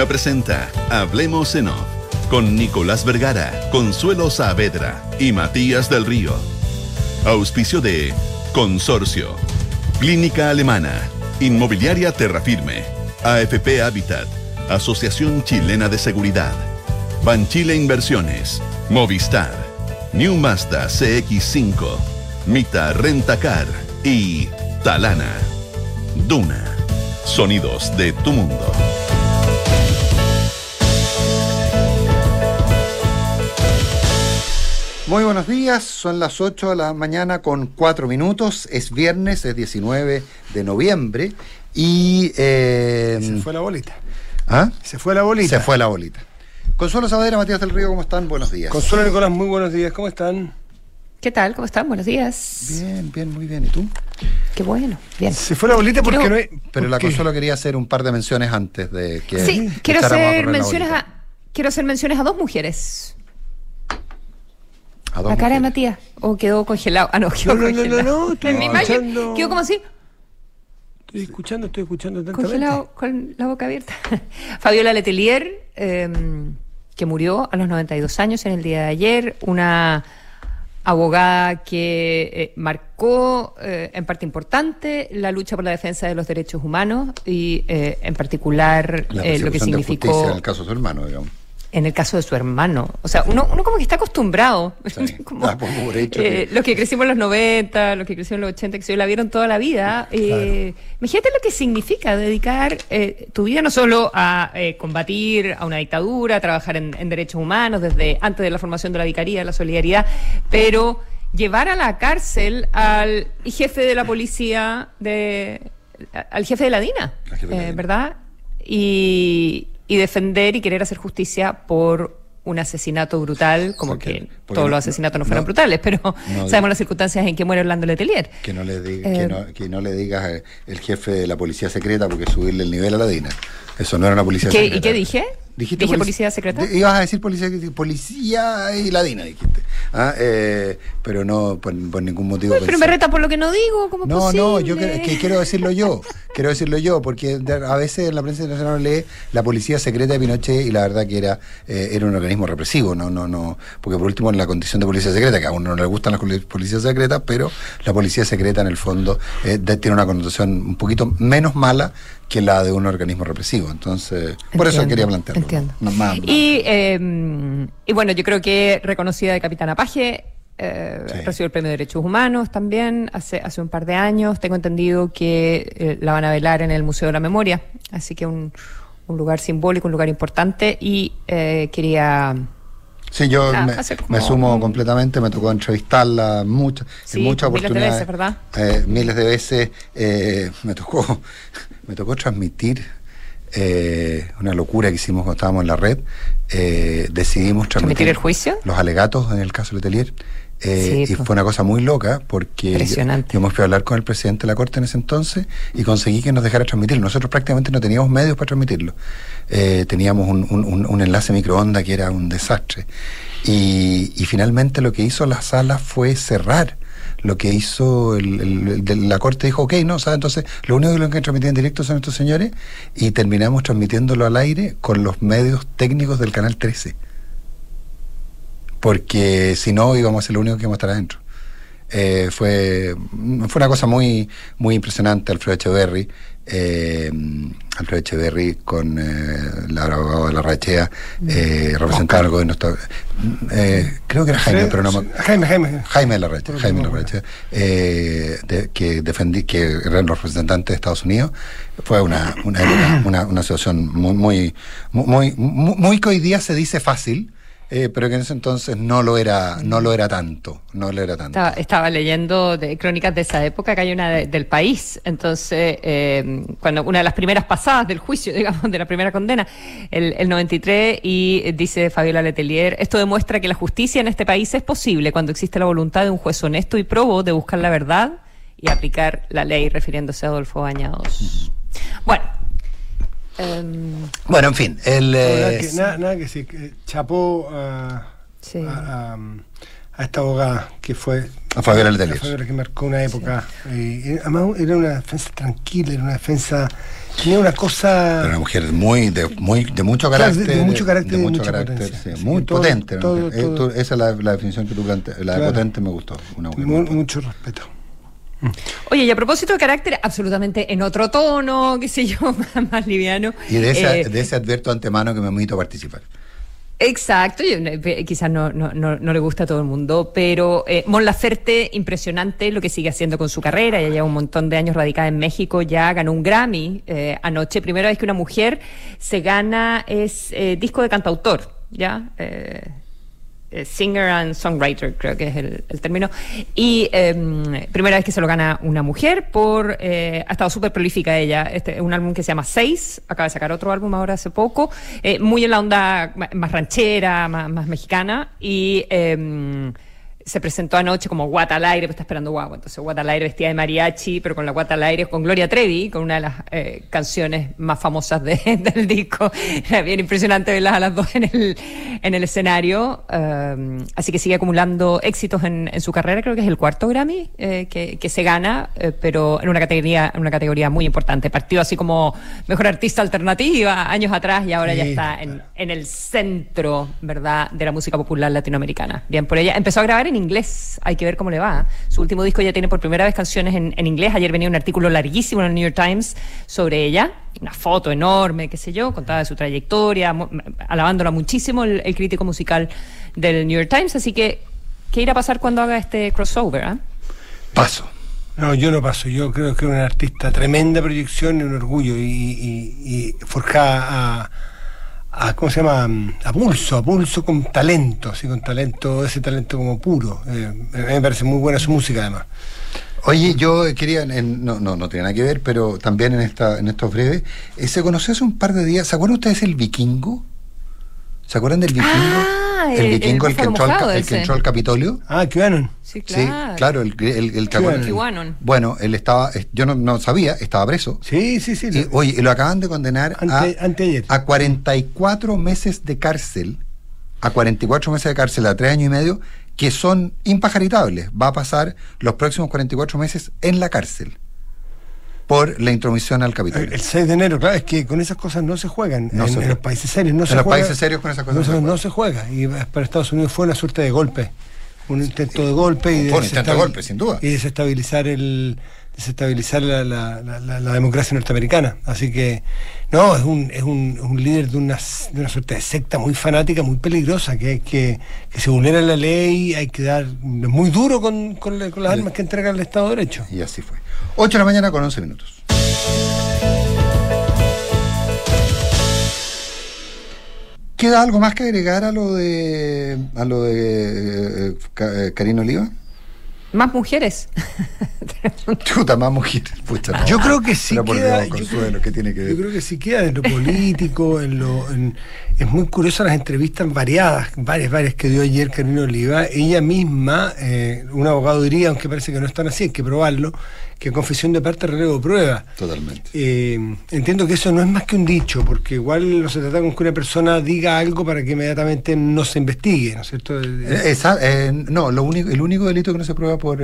Duna presenta Hablemos en Off con Nicolás Vergara, Consuelo Saavedra y Matías del Río. Auspicio de Consorcio, Clínica Alemana, Inmobiliaria Terrafirme, AFP Habitat, Asociación Chilena de Seguridad, Banchile Inversiones, Movistar, New Mazda CX5, Mita Rentacar y Talana. Duna. Sonidos de tu mundo. Muy buenos días, son las 8 de la mañana con 4 minutos, es viernes, es 19 de noviembre y... Eh, se fue la bolita. ¿Ah? Se fue la bolita. Se fue la bolita. Consuelo Saavedra, Matías del Río, ¿cómo están? Buenos días. Consuelo Nicolás, muy buenos días, ¿cómo están? ¿Qué tal? ¿Cómo están? Buenos días. Bien, bien, muy bien. ¿Y tú? Qué bueno, bien. Se fue la bolita porque no hay... Pero la Consuelo quería hacer un par de menciones antes de que... Sí, quiero hacer menciones a... Quiero hacer menciones a dos mujeres la cara de Matías. ¿O quedó congelado? Ah, no, quedó no, congelado. No, no, no, estoy escuchando... Quedó como así. Estoy escuchando, estoy escuchando atentamente. Congelado, con la boca abierta. Fabiola Letelier, em, que murió a los 92 años en el día de ayer. Una abogada que eh, marcó eh, en parte importante la lucha por la defensa de los derechos humanos y eh, en particular lo que significó... en el caso de su hermano, digamos en el caso de su hermano. O sea, uno, uno como que está acostumbrado. como, ah, eh, Los que crecimos en los 90, los que crecimos en los 80, que se la vieron toda la vida. Eh, Imagínate lo que significa dedicar eh, tu vida no solo a combatir a una dictadura, a trabajar en, derechos humanos desde antes de la formación de la vicaría, de la solidaridad, pero llevar a la cárcel al jefe de la policía, de, al jefe de la DINA, ¿verdad? Y, y defender y querer hacer justicia por un asesinato brutal, como que todos los asesinatos no fueron brutales, pero sabemos las circunstancias en que muere Orlando Letelier. Que no le, diga, que, no, que no le digas eh, el jefe de la policía secreta porque subirle el nivel a la DINA. Eso no era una policía secreta. ¿Y qué dije? ¿Dijiste ¿Dije policía secreta? ibas a decir policía, policía y ladina, dijiste. ¿Ah? Eh, pero no por, ningún motivo. pero me reta por lo que no digo, ¿cómo No, no, yo que, quiero decirlo yo. quiero decirlo yo, porque a veces en la prensa internacional lee la policía secreta de Pinochet y la verdad que era, eh, era un organismo represivo, no, no, no. Porque por último, en la condición de policía secreta, que a uno no le gustan las policías secretas, pero la policía secreta en el fondo eh, tiene una connotación un poquito menos mala que la de un organismo represivo. Entonces, por eso quería plantearlo. Entiendo. Y, em, y bueno, yo creo que reconocida de Capitana Paje, eh, recibió el Premio de Derechos Humanos también hace, hace un par de años. Tengo entendido que eh, la van a velar en el Museo de la Memoria, así que un, un lugar simbólico, un lugar importante. Y eh, quería. Sí, yo me, sumo completamente, me tocó entrevistarla muchas, en muchas oportunidades. Miles de veces, ¿verdad? Eh, miles de veces me tocó me tocó transmitir eh, una locura que hicimos cuando estábamos en la red. Eh, decidimos transmitir, el juicio? los alegatos en el caso Letelier. Eh, y fue una cosa muy loca porque hemos que hablar con el presidente de la Corte en ese entonces y conseguí que nos dejara transmitirlo. Nosotros prácticamente no teníamos medios para transmitirlo. Eh, teníamos un, un, un, enlace microonda que era un desastre. Y, y finalmente lo que hizo la sala fue cerrar lo que hizo el, la Corte dijo, ok, no, ¿sabes? Entonces, lo único que lo que transmitir en directo son estos señores y terminamos transmitiéndolo al aire con los medios técnicos del Canal 13. Porque si no, íbamos a ser lo único que íbamos a estar adentro. Eh, fue, fue una cosa muy, muy impresionante, Alfredo Echeverry eh, Alfredo Echeverry con eh, la abogada de la Rachea, eh, representando al gobierno. Eh, creo que era Jaime, pero no Jaime, Jaime. Jaime de la Rachea, Jaime de la Rachea, eh, que defendí, que eran los representantes de Estados Unidos. Fue una, una, una, una situación muy, muy, muy, muy, muy que hoy día se dice fácil eh, pero que en ese entonces no lo era, no lo era tanto, no lo era tanto. Estaba, leyendo de crónicas de esa época que hay una del país, entonces eh, cuando una de las primeras pasadas del juicio, digamos, de la primera condena, el, el 93 y dice Fabiola Letelier, esto demuestra que la justicia en este país es posible cuando existe la voluntad de un juez honesto y probo de buscar la verdad y aplicar la ley, refiriéndose a Adolfo Bañados. Bueno, Em, bueno, en fin. El, nada, que, nada, que se chapó a, a esta abogada que fue a Fabiola Letelier. A Fabiola que marcó una época. Eh, además era una defensa tranquila, era una defensa tenía una cosa. Era una mujer muy de, muy, de mucho carácter. de, mucho carácter, de, mucho carácter, sí, muy potente. esa es la, la, definición que tú planteas. La de potente me gustó. Una mucho respeto. Oye, y a propósito de carácter, absolutamente en otro tono, qué sé yo, más, liviano. Y de, ese, eh, de ese advierto antemano que me invito a participar. Exacto, eh, quizás no, no, no, le gusta a todo el mundo, pero eh, Mon Laferte, impresionante lo que sigue haciendo con su carrera, ya lleva un montón de años radicada en México, ya ganó un Grammy eh, anoche, primera vez que una mujer se gana es eh, disco de cantautor, ¿ya? Eh, singer and songwriter, creo que es el, término. Y eh, primera vez que se lo gana una mujer por. Eh, ha estado súper prolífica ella. Este es un álbum que se llama Seis. Acaba de sacar otro álbum ahora hace poco. Eh, muy en la onda más ranchera, más, más mexicana. Y. Se presentó anoche como Guata al aire, pues está esperando guapo. Entonces, Guata al aire vestida de mariachi, pero con la Guata al aire, con Gloria Trevi, con una de las eh, canciones más famosas de, del disco. Era bien impresionante verlas a las dos en el, en el escenario. Um, así que sigue acumulando éxitos en, en, su carrera. Creo que es el cuarto Grammy eh, que, que, se gana, eh, pero en una categoría, en una categoría muy importante. Partido así como mejor artista alternativa años atrás y ahora ya está en, en el centro, ¿verdad?, de la música popular latinoamericana. Bien por ella. Empezó a grabar en inglés. Hay que ver cómo le va. Su último disco ya tiene por primera vez canciones en, en inglés. Ayer venía un artículo larguísimo en el New York Times sobre ella. Una foto enorme, qué sé yo, contaba de su trayectoria, alabándola muchísimo el, crítico musical del New York Times. Así que, ¿qué irá a pasar cuando haga este crossover? Ah? Paso. No, yo no paso. Yo creo que es una artista tremenda proyección y un orgullo y, y, y forjada a a, ¿cómo se llama? A pulso, a pulso con talento, así con talento, ese talento como puro. Eh, me parece muy buena su música además. Oye, yo quería, no, no, no tiene nada que ver, pero también en esta, en estos breves, eh, se conoció hace un par de días, ¿se acuerdan ustedes el vikingo? ¿Se acuerdan del vikingo? Ah, el, vikingo, el, que, entró al, el que entró al Capitolio. Ah, QAnon. Sí, claro. Sí, claro, el, el, el Bueno, él estaba, yo no, no, sabía, estaba preso. Sí, sí, sí. Y, oye, y lo acaban de condenar ante, a, a 44 meses de cárcel, a 44 meses de cárcel, a tres años y medio, que son impajaritables. Va a pasar los próximos 44 meses en la cárcel por la intromisión al Capitolio. El 6 de enero, claro, es que con esas cosas no se juegan. en, los países serios no en se los juega. países serios con esas cosas no, se, juega. Y para Estados Unidos fue una suerte de golpe. Un intento de golpe. Y de un intento de golpe, sin duda. Y desestabilizar el desestabilizar la, la, la, democracia norteamericana. Así que, no, es un, es un, un líder de una, suerte de secta muy fanática, muy peligrosa, que, que, que se vulnera la ley, hay que dar muy duro con, con, con las armas que entrega el Estado de Derecho. Y así fue. 8 de la mañana con 11 minutos. ¿Queda algo más que agregar a lo de a lo de eh, eh, Karina Oliva? Más mujeres. Chuta, más mujeres. yo creo que sí queda. Yo creo, que tiene que yo creo que sí queda en lo político, en lo. es muy curioso las entrevistas variadas, varias, varias que dio ayer Karina Oliva. Ella misma, eh, un abogado diría, aunque parece que no están así, hay que probarlo, que confesión de parte relevo prueba. Totalmente. Eh, entiendo que eso no es más que un dicho, porque igual no se trata con que una persona diga algo para que inmediatamente no se investigue, ¿no es cierto? Eh, no, lo único, el único delito que no se prueba por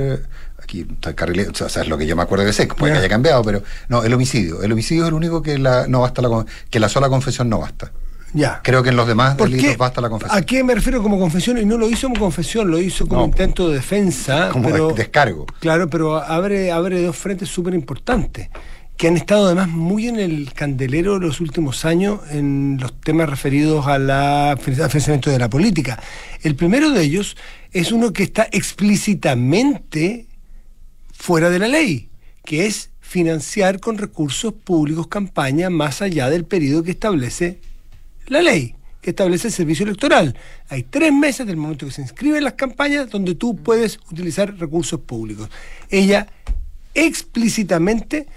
aquí está carrilero, o sea, es lo que yo me acuerdo que sé, puede que haya cambiado, pero no, el homicidio. El homicidio es el único que la, no basta la, que la sola confesión no basta. Ya. Creo que en los demás delitos basta la confesión. ¿A qué me refiero como confesión? Y no lo hizo como confesión, lo hizo como intento de defensa. Como descargo. Claro, pero abre, abre dos frentes súper importantes que han estado además muy en el candelero los últimos años en los temas referidos a la financiamiento de la política. El primero de ellos es uno que está explícitamente fuera de la ley, que es financiar con recursos públicos campaña más allá del periodo que establece la ley, que establece el servicio electoral. Hay tres meses del momento que se inscriben las campañas donde tú puedes utilizar recursos públicos. Ella explícitamente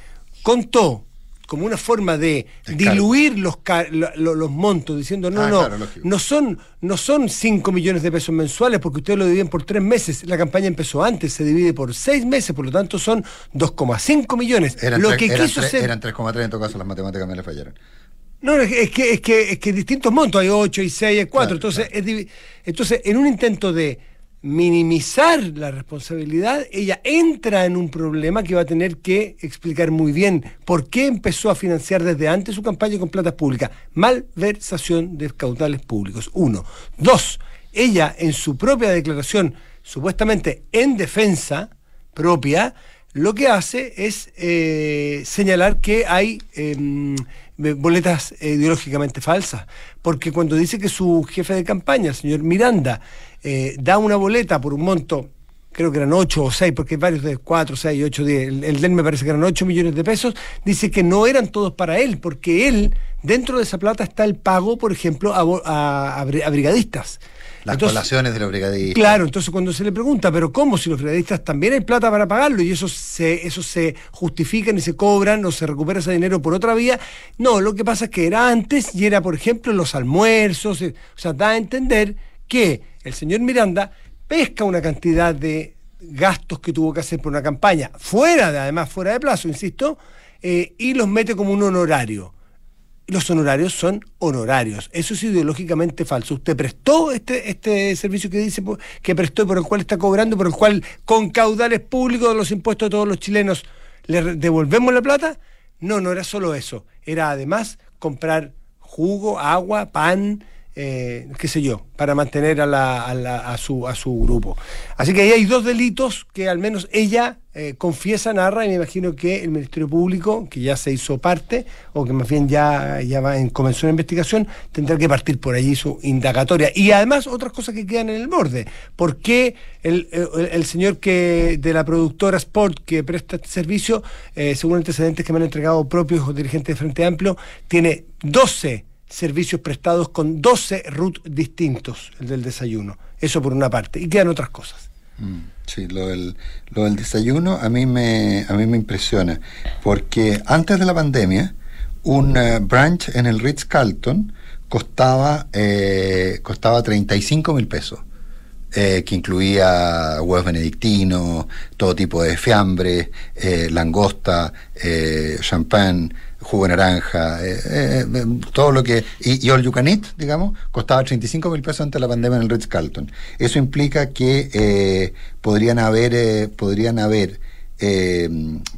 contó como una forma de diluir los, los, montos, diciendo, no, ah, no, no son no son 5 millones de pesos mensuales porque ustedes lo dividen por tres meses. La campaña empezó antes, se divide por seis meses, por lo tanto son 2,5 millones. Eran lo que quiso Eran 3,3 en todo caso, las matemáticas me le fallaron. No, es que, es que, es que distintos montos, hay 8, hay 6, hay 4. entonces, entonces, en un intento de minimizar la responsabilidad, ella entra en un problema que va a tener que explicar muy bien por qué empezó a financiar desde antes su campaña con plata pública. Malversación de caudales públicos. Uno. Dos, ella en su propia declaración, supuestamente en defensa propia, lo que hace es eh, señalar que hay em, boletas ideológicamente falsas, porque cuando dice que su jefe de campaña, señor Miranda, eh, da una boleta por un monto, creo que eran 8 o 6, porque hay varios de 4, 6, 8, 10, el, el de él me parece que eran 8 millones de pesos, dice que no eran todos para él, porque él, dentro de esa plata está el pago, por ejemplo, a brigadistas. Las poblaciones de los brigadistas. Claro, entonces cuando se le pregunta, pero ¿cómo si los brigadistas también hay plata para pagarlo y eso se, eso se justifican y se cobran o se recupera ese dinero por otra vía? No, lo que pasa es que era antes y era, por ejemplo, los almuerzos, eh, o sea, da a entender que el señor Miranda pesca una cantidad de gastos que tuvo que hacer por una campaña, fuera de, además, fuera de plazo, insisto, eh, y los mete como un honorario los honorarios son honorarios. Eso es ideológicamente falso. Usted prestó este, este servicio que dice que prestó y por el cual está cobrando, por el cual con caudales públicos de los impuestos de todos los chilenos le devolvemos la plata. No, no era solo eso. Era además comprar jugo, agua, pan, eh, qué sé yo, para mantener a, la, a, su, a su grupo. Así que ahí hay dos delitos que al menos ella eh, confiesa, narra, y me imagino que el Ministerio Público, que ya se hizo parte, o que más bien ya, ya va en, comenzó la investigación, tendrá que partir por allí su indagatoria. Y además otras cosas que quedan en el borde. ¿Por qué el, el, señor que de la productora Sport que presta este servicio, eh, según antecedentes que me han entregado propios dirigentes de Frente Amplio, tiene 12 servicios prestados con 12 RUT distintos, el del desayuno. Eso por una parte. Y quedan otras cosas. Mm, sí, lo del, lo del desayuno a mí, me, a mí me impresiona, porque antes de la pandemia, un uh, brunch en el Ritz Carlton costaba, eh, costaba 35 mil pesos. Eh, que incluía huevos benedictinos, todo tipo de fiambre, eh, langosta, champán, jugo naranja, eh, eh, eh, todo lo que... Y, y all you can eat, digamos, costaba 35 mil pesos antes de la pandemia en el Ritz Carlton. Eso implica que podrían haber, podrían haber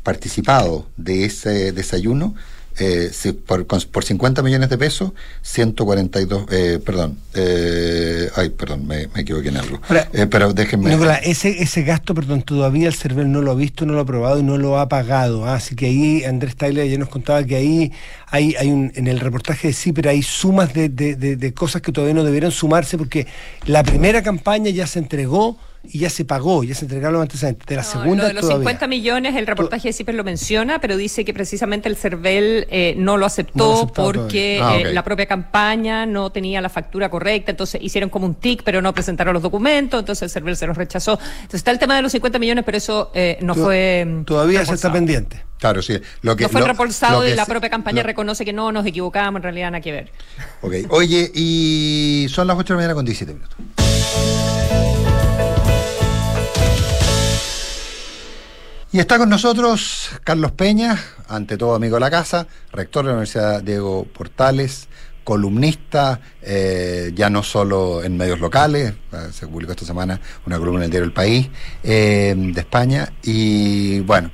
participado de ese desayuno eh, por, por 50 millones de pesos, 142, eh, perdón, eh, ay, perdón, me, equivoqué en algo. Eh, pero déjenme. ese, ese gasto, perdón, todavía el CERVEL no lo ha visto, no lo ha probado y no lo ha pagado. ¿ah? Así que ahí Andrés Tyler ya nos contaba que ahí hay, hay un, en el reportaje de CIPER hay sumas de, de, de cosas que todavía no debieron sumarse porque la primera campaña ya se entregó y ya se pagó, ya se entregaron los antecedentes. De la segunda. de los 50 millones, el reportaje de CIPER lo menciona, pero dice que precisamente el CERVEL eh, no lo aceptó, porque ah, eh, la propia campaña no tenía la factura correcta, entonces hicieron como un tic, pero no presentaron los documentos, entonces el CERVEL se los rechazó. Entonces está el tema de los 50 millones, pero eso eh, no fue. Todavía se está pendiente. Claro, sí. Lo que, no fue reembolsado y la propia campaña reconoce que no nos equivocamos, en realidad nada que ver. Ok. Oye, y son las 8 de la mañana con 17 minutos. Y está con nosotros Carlos Peña, ante todo amigo de la casa, rector de la Universidad Diego Portales, columnista, eh, ya no solo en medios locales, eh, se publicó esta semana una columna en el El País eh, de España, y bueno,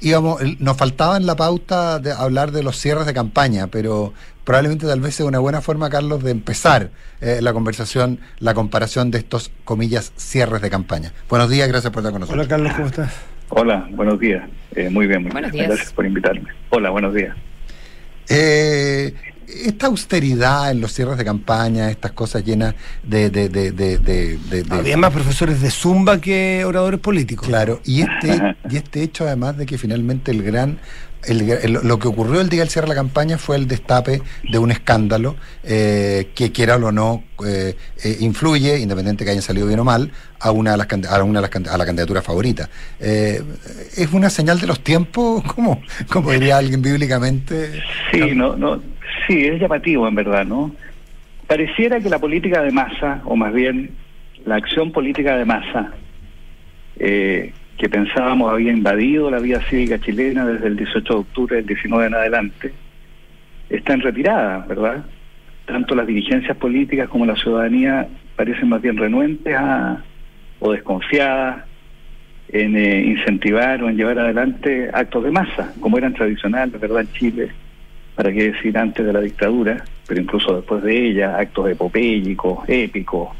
íbamos, nos faltaba en la pauta de hablar de los cierres de campaña, pero probablemente tal vez sea una buena forma, Carlos, de empezar la conversación, la comparación de estos, comillas, cierres de campaña. Buenos días, gracias por estar con nosotros. Hola Carlos, ¿cómo estás? Hola, buenos días. Eh, muy bien, muy buenos bien. Gracias por invitarme. Hola, buenos días. Eh, esta austeridad en los cierres de campaña, estas cosas llenas de... de, de, de, Había más profesores de Zumba que oradores políticos. Claro, y este, y este hecho además de que finalmente el gran lo que ocurrió el día del cierre de la campaña fue el destape de un escándalo eh, que quiera o no eh, eh, influye, independiente que hayan salido bien o mal, a una de las, a una de las, a la candidatura favorita. ¿Es una señal de los tiempos? ¿Cómo, como diría alguien bíblicamente? Sí, no, no, sí, es llamativo en verdad, ¿no? Pareciera que la política de masa, o más bien la acción política de masa, eh, que pensábamos había invadido la vida cívica chilena desde el 18 de octubre del 19 en adelante, está en retirada, ¿verdad? Tanto las dirigencias políticas como la ciudadanía parecen más bien renuentes a, o desconfiada en eh, incentivar o en llevar adelante actos de masa, como eran tradicionales, ¿verdad?, en Chile, para qué decir antes de la dictadura, pero incluso después de ella, actos epopélicos, épicos,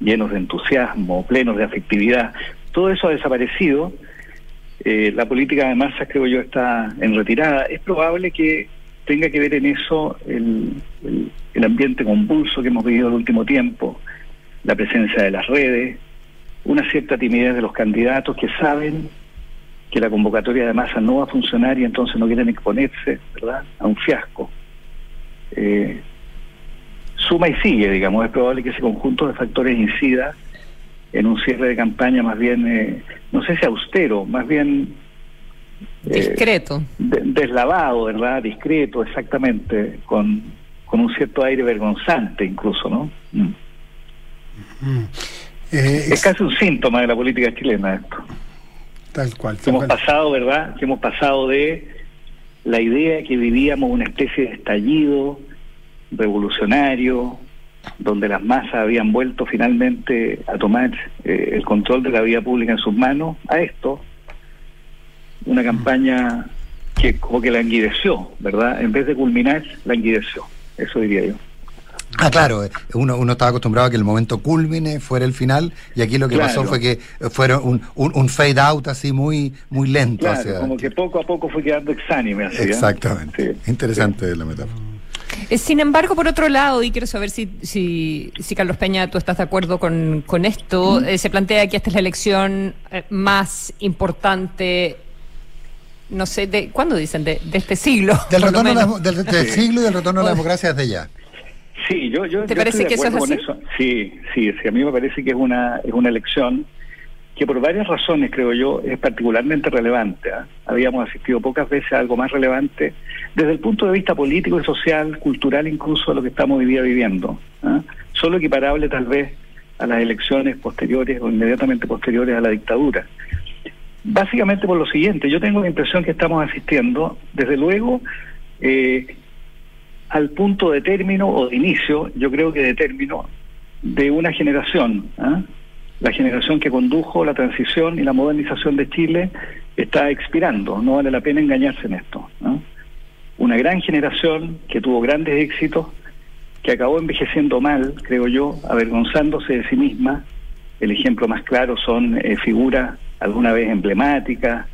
llenos de entusiasmo, plenos de afectividad. Todo eso ha desaparecido. Eh, la política de masas, creo yo, está en retirada. Es probable que tenga que ver en eso el, ambiente convulso que hemos vivido el último tiempo, la presencia de las redes, una cierta timidez de los candidatos que saben que la convocatoria de masa no va a funcionar y entonces no quieren exponerse, ¿verdad?, a un fiasco. Eh, suma y sigue, digamos, es probable que ese conjunto de factores incida en un cierre de campaña más bien, eh, no sé si austero, más bien... Eh, discreto. deslavado, ¿verdad? Discreto, exactamente, con, con un cierto aire vergonzante incluso, ¿no? Mm. Mm. Eh, es casi un síntoma de la política chilena esto. Tal cual. hemos pasado, ¿verdad? Que hemos pasado de la idea que vivíamos una especie de estallido revolucionario, donde las masas habían vuelto finalmente a tomar eh, el control de la vida pública en sus manos, a esto, una campaña que como que languideció, ¿verdad? En vez de culminar, languideció, eso diría yo. Ah, claro, uno, uno estaba acostumbrado a que el momento culmine fuera el final y aquí lo que pasó fue que fueron un, un, fade out así muy muy lento. Claro, como que poco a poco fue quedando exánime. Así, ¿eh? Exactamente. Interesante la metáfora. Eh, sin embargo, por otro lado, y quiero saber si, si, si Carlos Peña, tú estás de acuerdo con, con esto, eh, se plantea que esta es la elección más importante no sé, de ¿cuándo dicen? De, este siglo. Del, retorno del, del, siglo y del retorno a la democracia desde ya. Sí, yo, yo, ¿Te parece que eso es así? Sí, sí, sí, a mí me parece que es una, es una elección que por varias razones, creo yo, es particularmente relevante. ¿ah? Habíamos asistido pocas veces a algo más relevante desde el punto de vista político y social, cultural incluso, a lo que estamos hoy día viviendo. ¿ah? Solo equiparable tal vez a las elecciones posteriores o inmediatamente posteriores a la dictadura. Básicamente por lo siguiente, yo tengo la impresión que estamos asistiendo, desde luego, eh, al punto de término o de inicio, yo creo que de término, de una generación. ¿ah? La generación que condujo la transición y la modernización de Chile está expirando, no vale la pena engañarse en esto. Una gran generación que tuvo grandes éxitos, que acabó envejeciendo mal, creo yo, avergonzándose de sí misma. El ejemplo más claro son eh, figuras alguna vez emblemáticas,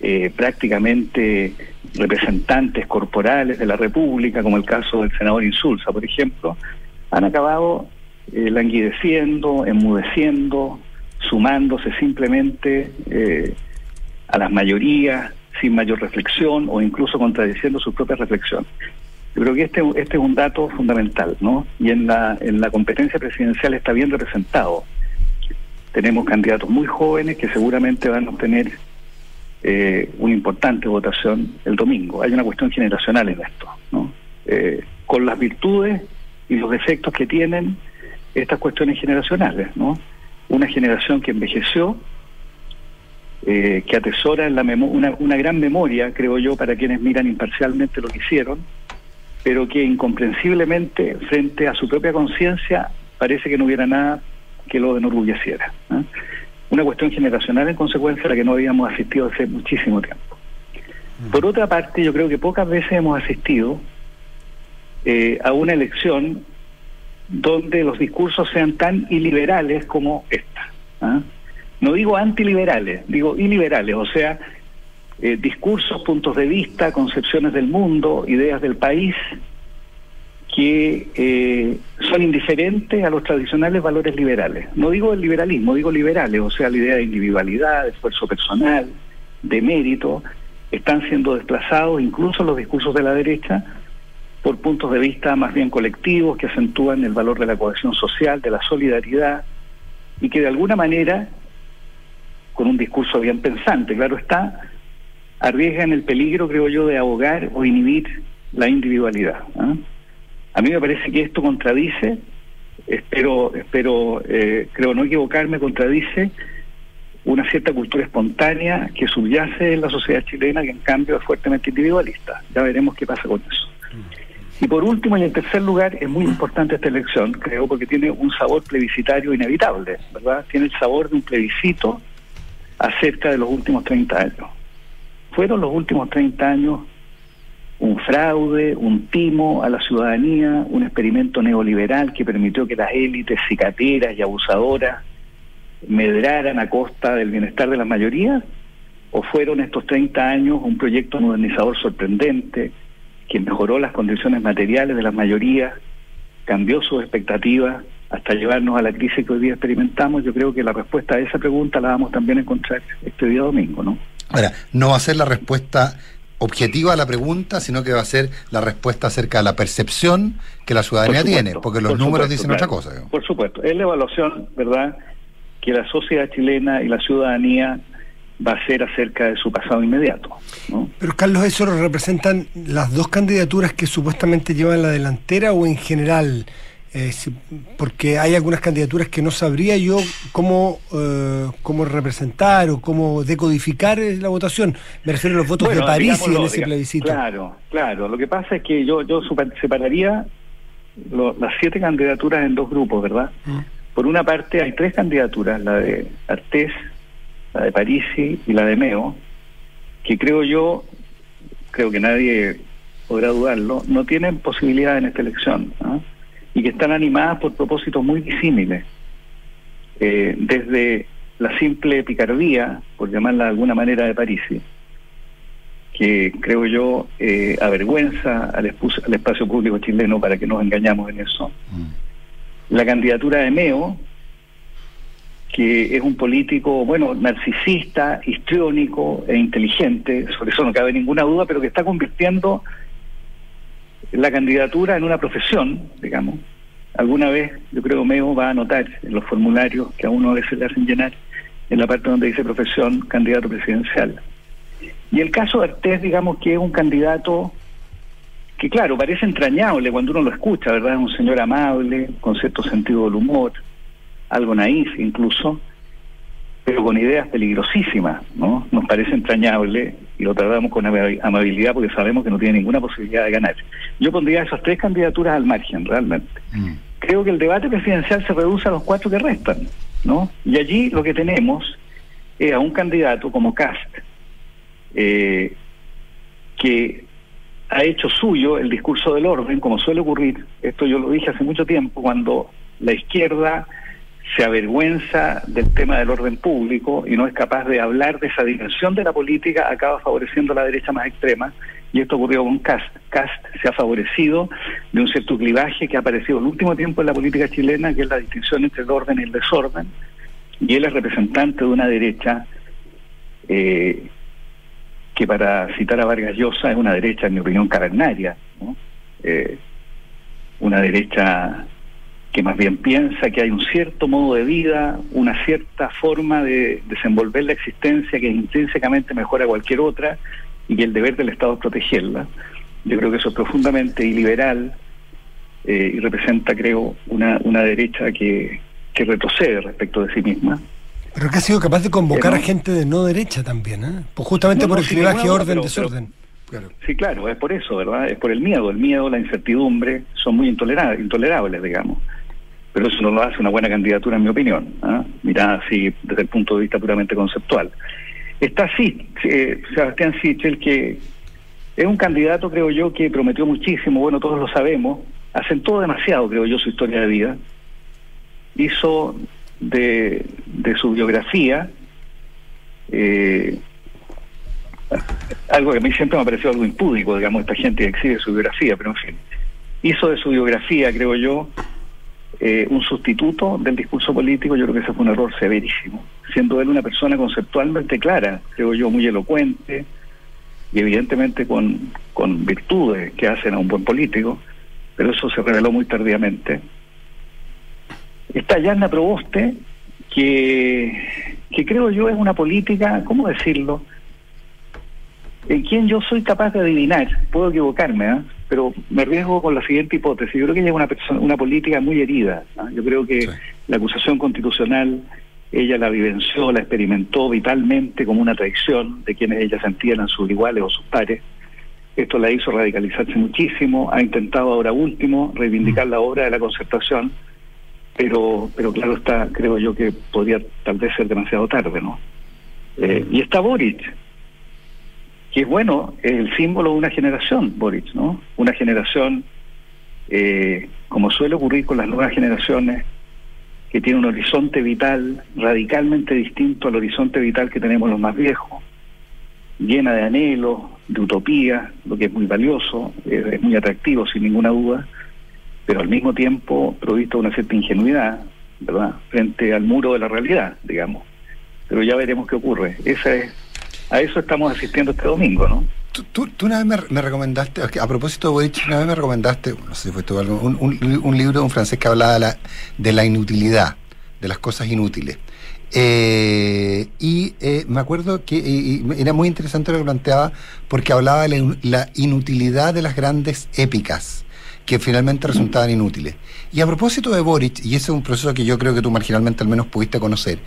eh, prácticamente representantes corporales de la República, como el caso del senador Insulza, por ejemplo, han acabado eh, languideciendo, enmudeciendo, sumándose simplemente eh, a las mayorías sin mayor reflexión o incluso contradiciendo su propia reflexión. Yo creo que este, este es un dato fundamental, ¿no? Y en la, en la competencia presidencial está bien representado. Tenemos candidatos muy jóvenes que seguramente van a obtener eh, una importante votación el domingo. Hay una cuestión generacional en esto, ¿no? Eh, con las virtudes y los defectos que tienen estas cuestiones generacionales, ¿no? Una generación que envejeció, eh, que atesora en la una, una gran memoria, creo yo, para quienes miran imparcialmente lo que hicieron, pero que incomprensiblemente, frente a su propia conciencia, parece que no hubiera nada que lo enorgulleciera una cuestión generacional en consecuencia a la que no habíamos asistido hace muchísimo tiempo. Mm. Por otra parte, yo creo que pocas veces hemos asistido eh, a una elección donde los discursos sean tan iliberales como esta. ¿ah? No digo antiliberales, digo iliberales, o sea, eh, discursos, puntos de vista, concepciones del mundo, ideas del país que eh, son indiferentes a los tradicionales valores liberales. No digo el liberalismo, digo liberales, o sea, la idea de individualidad, de esfuerzo personal, de mérito, están siendo desplazados, incluso los discursos de la derecha, por puntos de vista más bien colectivos que acentúan el valor de la cohesión social, de la solidaridad, y que de alguna manera, con un discurso bien pensante, claro está, arriesgan el peligro, creo yo, de ahogar o inhibir la individualidad. ¿ah? A mí me parece que esto contradice, espero, espero, eh, creo no equivocarme, contradice una cierta cultura espontánea que subyace en la sociedad chilena, que en cambio es fuertemente individualista. Ya veremos qué pasa con eso. Y por último y en tercer lugar, es muy importante esta elección, creo, porque tiene un sabor plebiscitario inevitable, ¿verdad? Tiene el sabor de un plebiscito acerca de los últimos 30 años. Fueron los últimos 30 años un fraude, un timo a la ciudadanía, un experimento neoliberal que permitió que las élites cicateras y abusadoras medraran a costa del bienestar de la mayoría? ¿O fueron estos 30 años un proyecto modernizador sorprendente que mejoró las condiciones materiales de la mayoría, cambió sus expectativas hasta llevarnos a la crisis que hoy día experimentamos? Yo creo que la respuesta a esa pregunta la vamos también a encontrar este día domingo, ¿no? Ahora, no va a ser la respuesta objetiva a la pregunta, sino que va a ser la respuesta acerca de la percepción que la ciudadanía tiene, porque los números dicen otra cosa. Por supuesto, es la evaluación, ¿verdad?, que la sociedad chilena y la ciudadanía va a ser acerca de su pasado inmediato. Pero Carlos, ¿eso lo representan las dos candidaturas que supuestamente llevan la delantera o en general? Eh, porque hay algunas candidaturas que no sabría yo cómo, eh, cómo representar o cómo decodificar la votación. Me refiero a los votos de París y en ese plebiscito. Claro, claro. Lo que pasa es que yo, yo separaría las siete candidaturas en dos grupos, ¿verdad? Mm. Por una parte hay tres candidaturas, la de Artés, la de Parisi y la de Meo, que creo yo, creo que nadie podrá dudarlo, no tienen posibilidad en esta elección. ¿no? y que están animadas por propósitos muy disímiles. Eh, desde la simple picardía, por llamarla de alguna manera de París, que creo yo eh, avergüenza al, al, espacio público chileno para que nos engañamos en eso. Mm. La candidatura de Meo, que es un político, bueno, narcisista, histriónico e inteligente, sobre eso no cabe ninguna duda, pero que está convirtiendo la candidatura en una profesión, digamos. Alguna vez, yo creo, Meo va a anotar en los formularios que a uno a veces le hacen llenar, en la parte donde dice profesión, candidato presidencial. Y el caso de Artés, digamos que es un candidato que, claro, parece entrañable cuando uno lo escucha, ¿verdad? Es un señor amable, con cierto sentido del humor, algo naif incluso, pero con ideas peligrosísimas, ¿no? Nos parece entrañable y lo tratamos con amabilidad porque sabemos que no tiene ninguna posibilidad de ganar. Yo pondría esas tres candidaturas al margen, realmente. Mm. Creo que el debate presidencial se reduce a los cuatro que restan, ¿no? Y allí lo que tenemos es a un candidato como Cast, eh, que ha hecho suyo el discurso del orden, como suele ocurrir, esto yo lo dije hace mucho tiempo, cuando la izquierda se avergüenza del tema del orden público y no es capaz de hablar de esa dimensión de la política, acaba favoreciendo a la derecha más extrema. Y esto ocurrió con Cast. Cast se ha favorecido de un cierto clivaje que ha aparecido en el último tiempo en la política chilena, que es la distinción entre el orden y el desorden. Y él es representante de una derecha eh, que, para citar a Vargas Llosa, es una derecha, en mi opinión, cavernaria. Eh, una derecha que más bien piensa que hay un cierto modo de vida, una cierta forma de desenvolver la existencia que intrínsecamente mejora cualquier otra y que el deber del Estado es protegerla. Yo creo que eso es profundamente iliberal eh, y representa, creo, una, una derecha que, que retrocede respecto de sí misma. Pero que ha sido capaz de convocar a gente de no derecha también, ¿eh? Pues justamente por el clivaje orden-desorden. Sí, claro, es por eso, ¿verdad? Es por el miedo. El miedo, la incertidumbre son muy intolerables, intolerables digamos pero eso no lo hace una buena candidatura en mi opinión, ¿ah? mirada así desde el punto de vista puramente conceptual. Está sí, eh, Sebastián Sichel, que es un candidato, creo yo, que prometió muchísimo, bueno, todos lo sabemos, asentó demasiado, creo yo, su historia de vida, hizo de, de su biografía eh, algo que a mí siempre me ha parecido algo impúdico, digamos, esta gente que exhibe su biografía, pero en fin, hizo de su biografía, creo yo, eh, un sustituto del discurso político, yo creo que ese fue un error severísimo. Siendo él una persona conceptualmente clara, creo yo, muy elocuente y evidentemente con, con virtudes que hacen a un buen político, pero eso se reveló muy tardíamente. Está Yanna Proboste, que, que creo yo es una política, ¿cómo decirlo?, en quien yo soy capaz de adivinar, puedo equivocarme, ¿eh? pero me arriesgo con la siguiente hipótesis. Yo creo que ella es una, persona, una política muy herida. Yo creo que la acusación constitucional ella la vivenció, la experimentó vitalmente como una traición de quienes ella sentía eran sus iguales o sus pares. Esto la hizo radicalizarse muchísimo, ha intentado ahora último reivindicar mm. la obra de la concertación, pero, pero claro está, creo yo que podría tal vez ser demasiado tarde, ¿no? Eh, y está Boric, que es bueno, es el símbolo de una generación, Boric, ¿no? Una generación, eh, como suele ocurrir con las nuevas generaciones, que tiene un horizonte vital radicalmente distinto al horizonte vital que tenemos los más viejos, llena de anhelos, de utopía, lo que es muy valioso, es muy atractivo sin ninguna duda, pero al mismo tiempo provisto de una cierta ingenuidad, ¿verdad?, frente al muro de la realidad, digamos. Pero ya veremos qué ocurre. Esa es, a eso estamos asistiendo este domingo, ¿no? Tú, tú, una vez me, recomendaste, a propósito de Boric, una vez me recomendaste, no sé si fue todo algo, un, libro de un francés que hablaba de la, de la inutilidad, de las cosas inútiles. Eh, y eh, me acuerdo que era muy interesante lo que planteaba porque hablaba de la, inutilidad de las grandes épicas que finalmente resultaban inútiles. Y a propósito de Boric, y ese es un proceso que yo creo que tú marginalmente al menos pudiste conocer,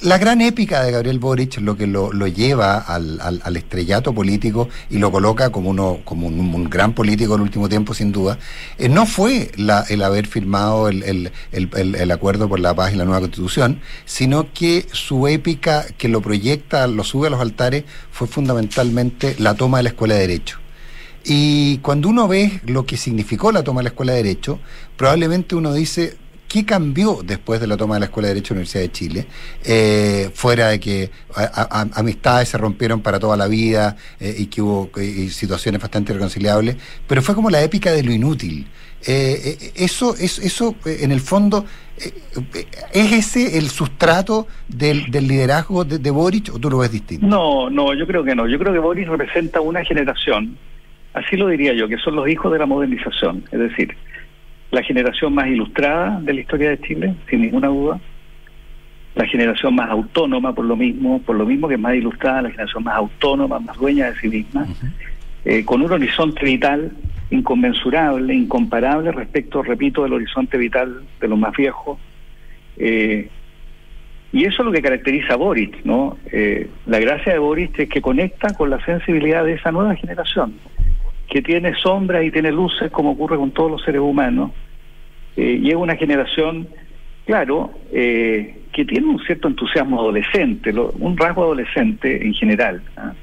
la gran épica de Gabriel Boric lo que lo, lleva al, al, estrellato político y lo coloca como uno como un, gran político en el último tiempo sin duda eh, no fue la, el haber firmado el, el, el, acuerdo por la paz y la nueva constitución sino que su épica que lo proyecta lo sube a los altares fue fundamentalmente la toma de la escuela de derecho y cuando uno ve lo que significó la toma de la escuela de derecho probablemente uno dice ¿Qué cambió después de la toma de la Escuela de Derecho de la Universidad de Chile? Eh, fuera de que amistades se rompieron para toda la vida eh, y que hubo situaciones bastante irreconciliables, pero fue como la épica de lo inútil. Eh, eso, es, eso en el fondo, ¿es ese el sustrato del, liderazgo de, de, Boric o tú lo ves distinto? No, no, yo creo que no. Yo creo que Boric representa una generación, así lo diría yo, que son los hijos de la modernización. Es decir, la generación más ilustrada de la historia de Chile, sin ninguna duda, la generación más autónoma por lo mismo, por lo mismo que es más ilustrada, la generación más autónoma, más dueña de sí misma, eh, con un horizonte vital inconmensurable, incomparable respecto, repito, del horizonte vital de los más viejos. Eh, y eso es lo que caracteriza a Boric, ¿no? Eh, la gracia de Boric es que conecta con la sensibilidad de esa nueva generación que tiene sombras y tiene luces, como ocurre con todos los seres humanos, eh, y es una generación, claro, eh, que tiene un cierto entusiasmo adolescente, un rasgo adolescente en general, ¿ah?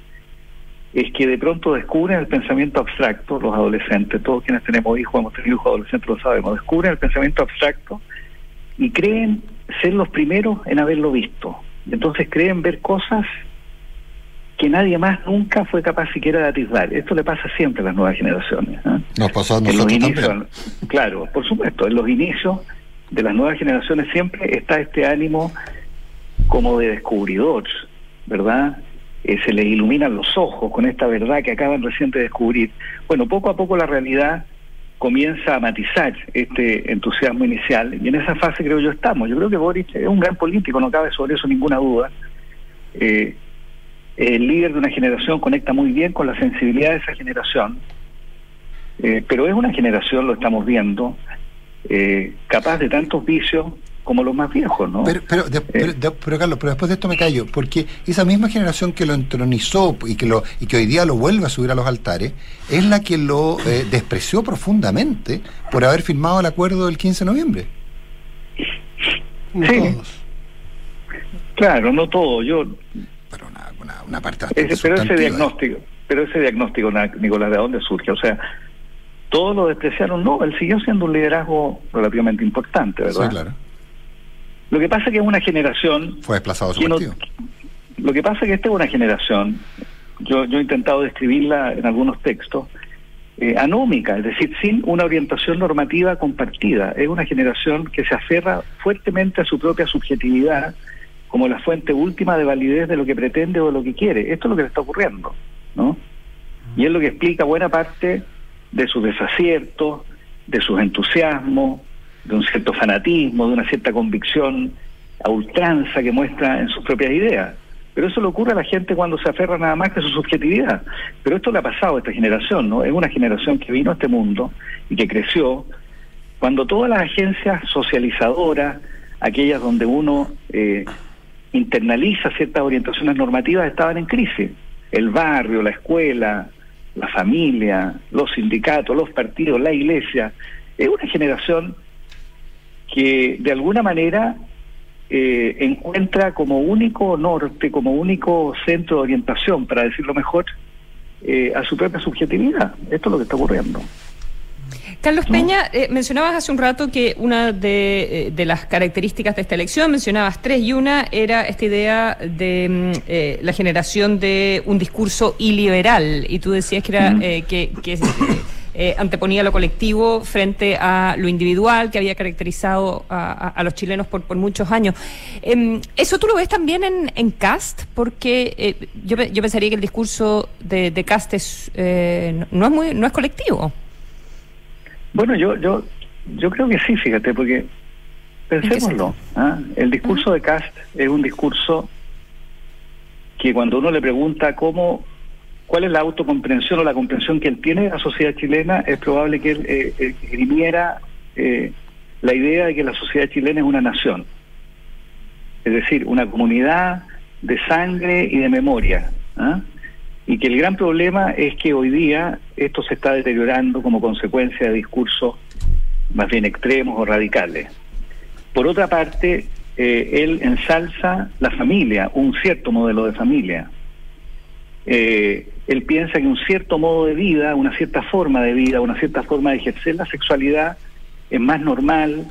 es que de pronto descubren el pensamiento abstracto, los adolescentes, todos quienes tenemos hijos, hemos tenido hijos adolescentes, lo sabemos, descubren el pensamiento abstracto y creen ser los primeros en haberlo visto. Entonces creen ver cosas que nadie más nunca fue capaz siquiera de atisbar. Esto le pasa siempre a las nuevas generaciones. ¿eh? Nos pasó a nosotros también. Claro, por supuesto, en los inicios de las nuevas generaciones siempre está este ánimo como de descubridor, ¿verdad? Eh, se les iluminan los ojos con esta verdad que acaban recién de descubrir. Bueno, poco a poco la realidad comienza a matizar este entusiasmo inicial y en esa fase creo yo estamos. Yo creo que Boris es un gran político, no cabe sobre eso ninguna duda. Eh, el líder de una generación conecta muy bien con la sensibilidad de esa generación, eh, pero es una generación, lo estamos viendo, eh, capaz de tantos vicios como los más viejos, ¿no? Pero, pero, eh. pero, Carlos, pero después de esto me callo, porque esa misma generación que lo entronizó y que lo y que hoy día lo vuelve a subir a los altares, es la que lo despreció profundamente por haber firmado el acuerdo del 15 de noviembre. sí. Claro, no todo. Yo una, parte Pero ese diagnóstico, pero ese diagnóstico, Nicolás, ¿de dónde surge? O sea, todos lo despreciaron, no, él siguió siendo un liderazgo relativamente importante, ¿verdad? Sí, claro. Lo que pasa es que es una generación... Fue desplazado su partido. lo que pasa es que esta es una generación, yo, yo he intentado describirla en algunos textos, eh, anómica, es decir, sin una orientación normativa compartida. Es una generación que se aferra fuertemente a su propia subjetividad, como la fuente última de validez de lo que pretende o de lo que quiere. Esto es lo que le está ocurriendo, ¿no? Y es lo que explica buena parte de sus desaciertos, de sus entusiasmos, de un cierto fanatismo, de una cierta convicción a ultranza que muestra en sus propias ideas. Pero eso le ocurre a la gente cuando se aferra nada más que a su subjetividad. Pero esto le ha pasado a esta generación, ¿no? Es una generación que vino a este mundo y que creció cuando todas las agencias socializadoras, aquellas donde uno eh, internaliza ciertas orientaciones normativas estaban en crisis. El barrio, la escuela, la familia, los sindicatos, los partidos, la iglesia. Es una generación que de alguna manera eh, encuentra como único norte, como único centro de orientación, para decirlo mejor, eh, a su propia subjetividad. Esto es lo que está ocurriendo. Carlos Peña, eh, mencionabas hace un rato que una de, las características de esta elección, mencionabas tres y una, era esta idea de mm, la generación de un discurso iliberal. Y tú decías que era que, que eh, anteponía lo colectivo frente a lo individual que había caracterizado a, los chilenos por, muchos años. Em, ¿Eso tú lo ves también en, Cast? Porque eh, yo, yo, pensaría que el discurso de, Cast es, eh, no, es muy, no es colectivo. Bueno, yo, yo, yo creo que sí, fíjate, porque pensémoslo. ¿ah? El discurso de Cast es un discurso que cuando uno le pregunta cómo cuál es la autocomprensión o la comprensión que él tiene de la sociedad chilena, es probable que él eh, eh, eh, la idea de que la sociedad chilena es una nación, es decir, una comunidad de sangre y de memoria, ¿ah? Y que el gran problema es que hoy día esto se está deteriorando como consecuencia de discursos más bien extremos o radicales. Por otra parte, él ensalza la familia, un cierto modelo de familia. Eh, él piensa que un cierto modo de vida, una cierta forma de vida, una cierta forma de ejercer la sexualidad es más normal,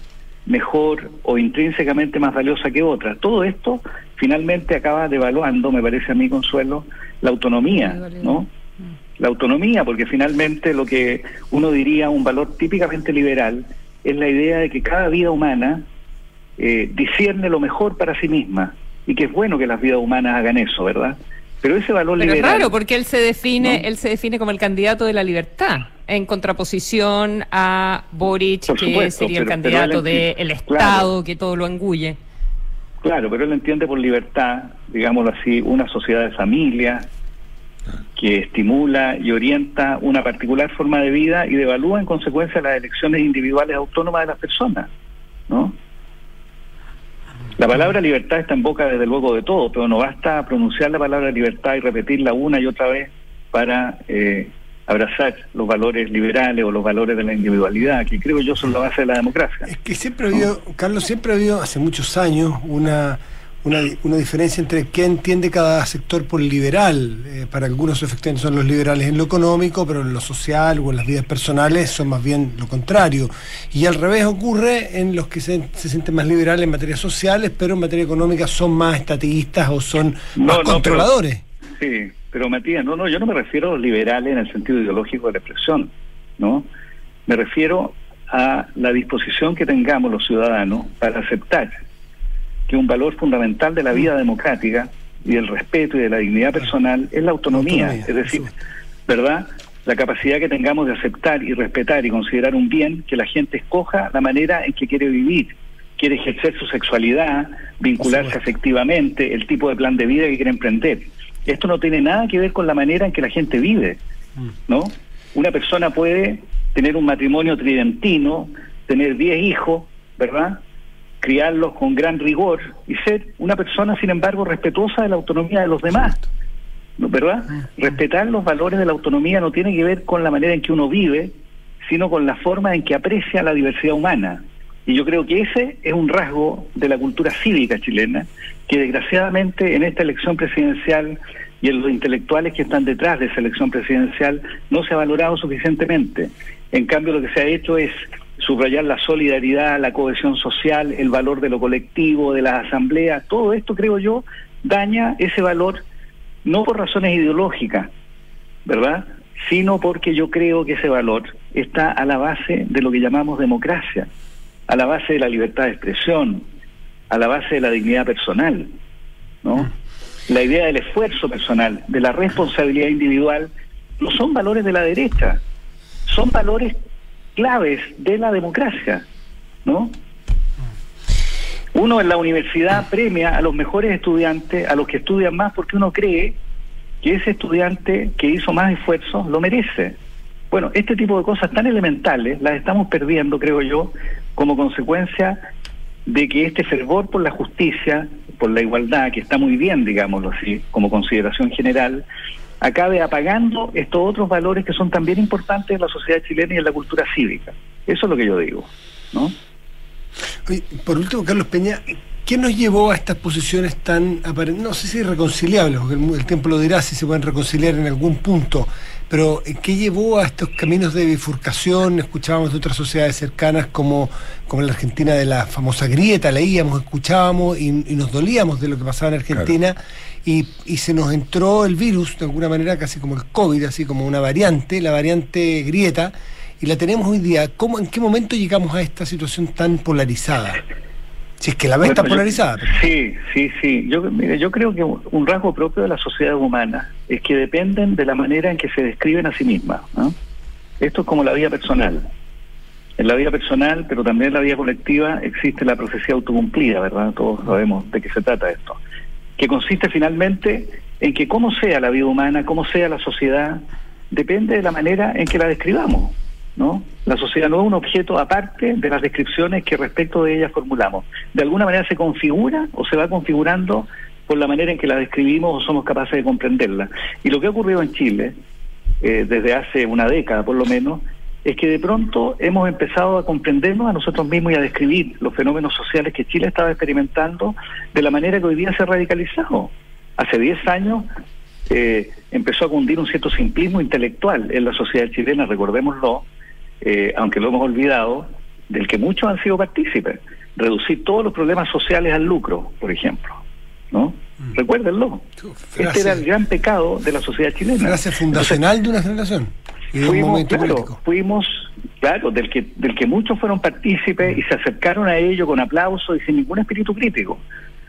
mejor o intrínsecamente más valiosa que otra. Todo esto finalmente acaba devaluando, me parece a mí, Consuelo, la autonomía, ¿no? La autonomía, porque finalmente lo que uno diría un valor típicamente liberal es la idea de que cada vida humana eh, discierne lo mejor para sí misma y que es bueno que las vidas humanas hagan eso, ¿verdad? Pero ese valor Pero liberal. Es raro, porque él se define, él se define como el candidato de la libertad, en contraposición a Boric, que sería el candidato del Estado, que todo lo engulle. Claro, pero él entiende por libertad, digámoslo así, una sociedad de familia que estimula y orienta una particular forma de vida y devalúa en consecuencia las elecciones individuales autónomas de las personas, ¿no? La palabra libertad está en boca desde luego de todo, pero no basta pronunciar la palabra libertad y repetirla una y otra vez para eh, abrazar los valores liberales o los valores de la individualidad, que creo yo son la base de la democracia. Es que siempre ha habido, Carlos, siempre ha habido hace muchos años una una, una diferencia entre qué entiende cada sector por liberal. Eh, para algunos efectivamente son los liberales en lo económico, pero en lo social o en las vidas personales son más bien lo contrario. Y al revés ocurre en los que se, sienten más liberales en materias sociales, pero en materia económica son más estatistas o son más controladores. sí, pero Matías, no, no, yo no me refiero a los liberales en el sentido ideológico de la expresión, ¿no? Me refiero a la disposición que tengamos los ciudadanos para aceptar que un valor fundamental de la vida democrática y del respeto y de la dignidad personal es la autonomía, es decir, ¿verdad? La capacidad que tengamos de aceptar y respetar y considerar un bien que la gente escoja la manera en que quiere vivir, quiere ejercer su sexualidad, vincularse afectivamente, el tipo de plan de vida que quiere emprender. Esto no tiene nada que ver con la manera en que la gente vive, mm. ¿no? Una persona puede tener un matrimonio tridentino, tener 10 hijos, ¿verdad? criarlos con gran rigor y ser una persona, sin embargo, respetuosa de la autonomía de los demás. ¿Verdad? Ah, Respetar los valores de la autonomía no tiene que ver con la manera en que uno vive, sino con la forma en que aprecia la diversidad humana. Y yo creo que ese es un rasgo de la cultura cívica chilena, que desgraciadamente en esta elección presidencial y en los intelectuales que están detrás de esa elección presidencial no se ha valorado suficientemente. En cambio, lo que se ha hecho es subrayar la solidaridad, la cohesión social, el valor de lo colectivo, de las asambleas, todo esto creo yo daña ese valor no por razones ideológicas, ¿verdad? Sino porque yo creo que ese valor está a la base de lo que llamamos democracia, a la base de la libertad de expresión, a la base de la dignidad personal, ¿no? La idea del esfuerzo personal, de la responsabilidad individual, no son valores de la derecha, son valores claves de la democracia, ¿no? Uno en la universidad premia a los mejores estudiantes, a los que estudian más, porque uno cree que ese estudiante que hizo más esfuerzo lo merece. Bueno, este tipo de cosas tan elementales las estamos perdiendo, creo yo, como consecuencia de que este fervor por la justicia, por la igualdad, que está muy bien, digámoslo así, como consideración general, acabe apagando estos otros valores que son también importantes en la sociedad chilena y en la cultura cívica. Eso es lo que yo digo, ¿no? por último, Carlos Peña, ¿qué nos llevó a estas posiciones tan, no sé si reconciliables, porque el, tiempo lo dirá si se pueden reconciliar en algún punto, pero eh, ¿qué llevó a estos caminos de bifurcación? Escuchábamos de otras sociedades cercanas como, como la Argentina de la famosa grieta, leíamos, escuchábamos y, nos dolíamos de lo que pasaba en Argentina y, y, se nos entró el virus de alguna manera casi como el COVID, así como una variante, la variante grieta y la tenemos hoy día. ¿Cómo, ¿En qué momento llegamos a esta situación tan polarizada? Si es que la ves tan polarizada. sí, sí, sí. Yo, mire, yo creo que un rasgo propio de la sociedad humana es que dependen de la manera en que se describen a sí mismas. Esto es como la vida personal. En la vida personal, pero también en la vida colectiva, existe la profecía autocumplida, ¿verdad? Todos sabemos de qué se trata esto. Que consiste finalmente en que como sea la vida humana, como sea la sociedad, depende de la manera en que la describamos. ¿No? La sociedad no es un objeto aparte de las descripciones que respecto de ella formulamos. De alguna manera se configura o se va configurando por la manera en que la describimos o somos capaces de comprenderla. Y lo que ha ocurrido en Chile, eh, desde hace una década por lo menos, es que de pronto hemos empezado a comprendernos a nosotros mismos y a describir los fenómenos sociales que Chile estaba experimentando de la manera que hoy día se ha radicalizado. Hace 10 años eh, empezó a cundir un cierto simplismo intelectual en la sociedad chilena, recordémoslo, eh, aunque lo hemos olvidado, del que muchos han sido partícipes. Reducir todos los problemas sociales al lucro, por ejemplo. ¿no? Mm. Recuérdenlo. este era el gran pecado de la sociedad chilena. Frase fundacional de una generación. Y de fuimos, un claro, fuimos, claro, del que, del que muchos fueron partícipes y se acercaron a ello con aplauso y sin ningún espíritu crítico.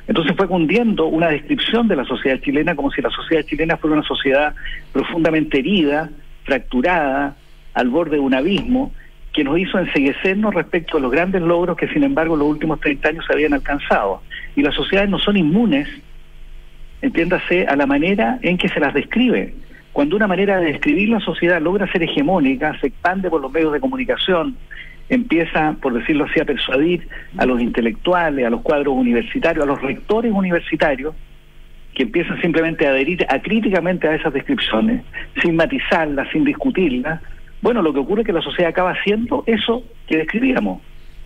Entonces fue cundiendo una descripción de la sociedad chilena como si la sociedad chilena fuera una sociedad profundamente herida, fracturada, al borde de un abismo que nos hizo enseguecernos respecto a los grandes logros que sin embargo los últimos 30 años se habían alcanzado. Y las sociedades no son inmunes, entiéndase, a la manera en que se las describe. Cuando una manera de describir la sociedad logra ser hegemónica, se expande por los medios de comunicación, empieza, por decirlo así, a persuadir a los intelectuales, a los cuadros universitarios, a los rectores universitarios, que empiezan simplemente a adherir acríticamente a esas descripciones, sin matizarlas, sin discutirlas, bueno, lo que ocurre es que la sociedad acaba haciendo eso que describíamos.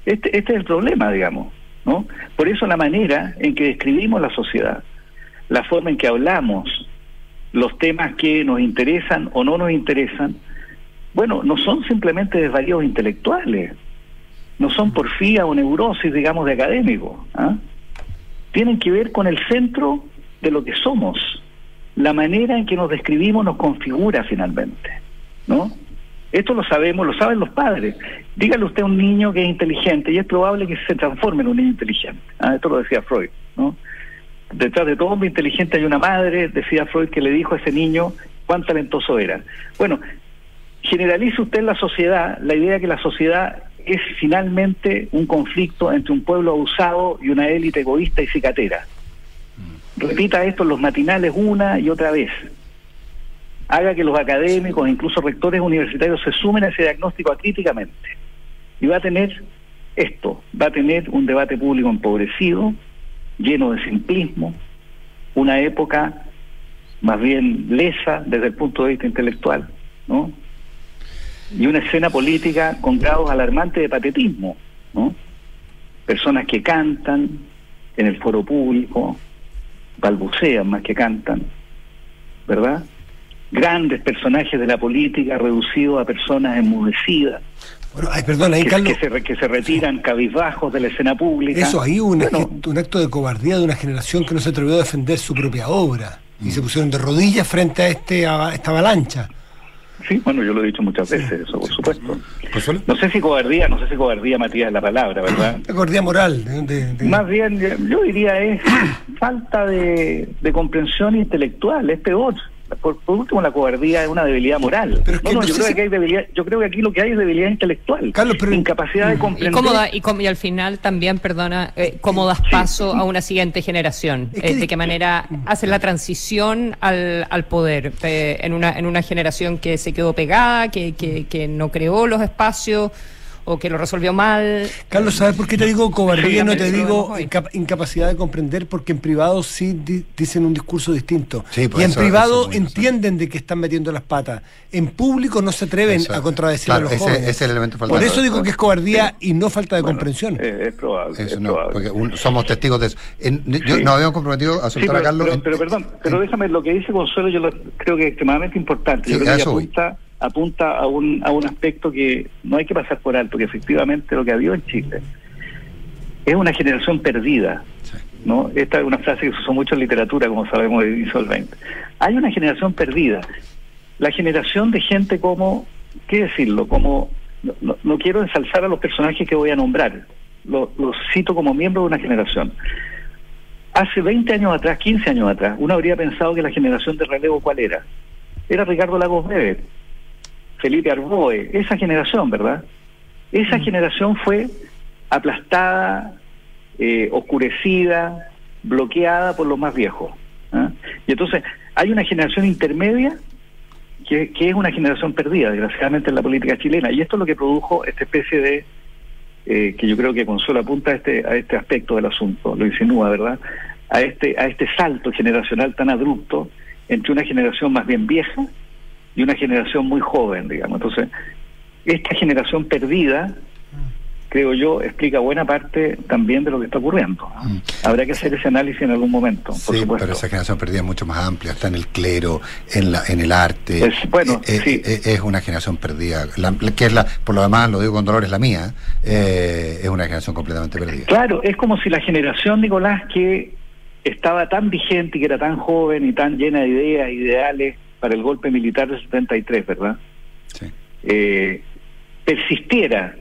Este, este es el problema, digamos, ¿no? Por eso la manera en que describimos la sociedad, la forma en que hablamos, los temas que nos interesan o no nos interesan, bueno, no son simplemente desvaríos intelectuales, no son porfía o neurosis, digamos, de académico. ¿ah? Tienen que ver con el centro de lo que somos. La manera en que nos describimos nos configura finalmente, ¿no? Esto lo sabemos, lo saben los padres. Dígale usted a un niño que es inteligente y es probable que se transforme en un niño inteligente. Ah, esto lo decía Freud, ¿no? Detrás de todo hombre inteligente hay una madre, decía Freud, que le dijo a ese niño cuán talentoso era. Bueno, generalice usted en la sociedad la idea que la sociedad es finalmente un conflicto entre un pueblo abusado y una élite egoísta y cicatera. Repita esto en los matinales una y otra vez haga que los académicos, incluso rectores universitarios, se sumen a ese diagnóstico acríticamente. Y va a tener esto, va a tener un debate público empobrecido, lleno de simplismo, una época más bien lesa desde el punto de vista intelectual, ¿no? Y una escena política con grados alarmantes de patetismo, ¿no? Personas que cantan en el foro público, balbucean más que cantan, ¿verdad? Grandes personajes de la política reducidos a personas enmudecidas. Bueno, ay, perdón, ahí, que, que, se, que se retiran cabizbajos de la escena pública. Eso ahí un, un acto de cobardía de una generación que no se atrevió a defender su propia obra y se pusieron de rodillas frente a, este, a esta avalancha. Sí, bueno, yo lo he dicho muchas veces, eso, por supuesto. No sé si cobardía, no sé si cobardía, Matías, es la palabra, ¿verdad? cobardía moral. Más bien, yo diría es falta de, de comprensión intelectual, es peor por, último, la cobardía es una debilidad moral. no, no, yo, creo que hay debilidad, yo creo que aquí lo que hay es debilidad intelectual. Carlos, pero... Incapacidad de mm. comprender. Y, y, al final también, perdona, eh, cómo das paso a una siguiente generación. Eh, de qué manera haces la transición al, al poder en, una, en una generación que se quedó pegada, que, que, que no creó los espacios o que lo resolvió mal. Carlos, ¿sabes por qué te digo cobardía? No te digo incapacidad de comprender, porque en privado sí dicen un discurso distinto. Pues y en privado entienden de que están metiendo las patas. En público no se atreven a contradecir a los jóvenes. elemento Por eso digo que es cobardía y no falta de comprensión. Es, probable. Porque somos testigos de eso. yo, Nos habíamos comprometido a soltar a Carlos. Pero, perdón, pero déjame, lo que dice Consuelo yo creo que es extremadamente importante. yo creo que apunta, apunta a, un, a un aspecto que no hay que pasar por alto, que efectivamente lo que ha habido en Chile es una generación perdida. ¿no? Esta es una frase que se usó mucho en literatura, como sabemos, de Insolvente. Hay una generación perdida. La generación de gente como, ¿qué decirlo? Como, no, quiero ensalzar a los personajes que voy a nombrar, los cito como miembros de una generación. Hace 20 años atrás, 15 años atrás, uno habría pensado que la generación de relevo, ¿cuál era? Era Ricardo Lagos Bebe, Felipe Arboe, esa generación, ¿verdad? Esa mm. generación fue aplastada, eh, oscurecida, bloqueada por los más viejos. ¿ah? Y entonces hay una generación intermedia que, es una generación perdida, desgraciadamente, en la política chilena. Y esto es lo que produjo esta especie de, eh, que yo creo que Consuelo apunta a este, a este aspecto del asunto, lo insinúa, ¿verdad? A este, a este salto generacional tan abrupto entre una generación más bien vieja y una generación muy joven, digamos. Entonces, esta generación perdida creo yo, explica buena parte también de lo que está ocurriendo. Mm. Habrá que hacer ese análisis en algún momento. sí, pero esa generación perdida es mucho más amplia, está en el clero, en la, en el arte. Es, bueno, eh, eh, eh, es una generación perdida, que es la, por lo demás, lo digo con dolor, es la mía, es una generación completamente perdida. Claro, es como si la generación, Nicolás, que estaba tan vigente y que era tan joven y tan llena de ideas, ideales para el golpe militar del 73, ¿verdad? Sí. persistiera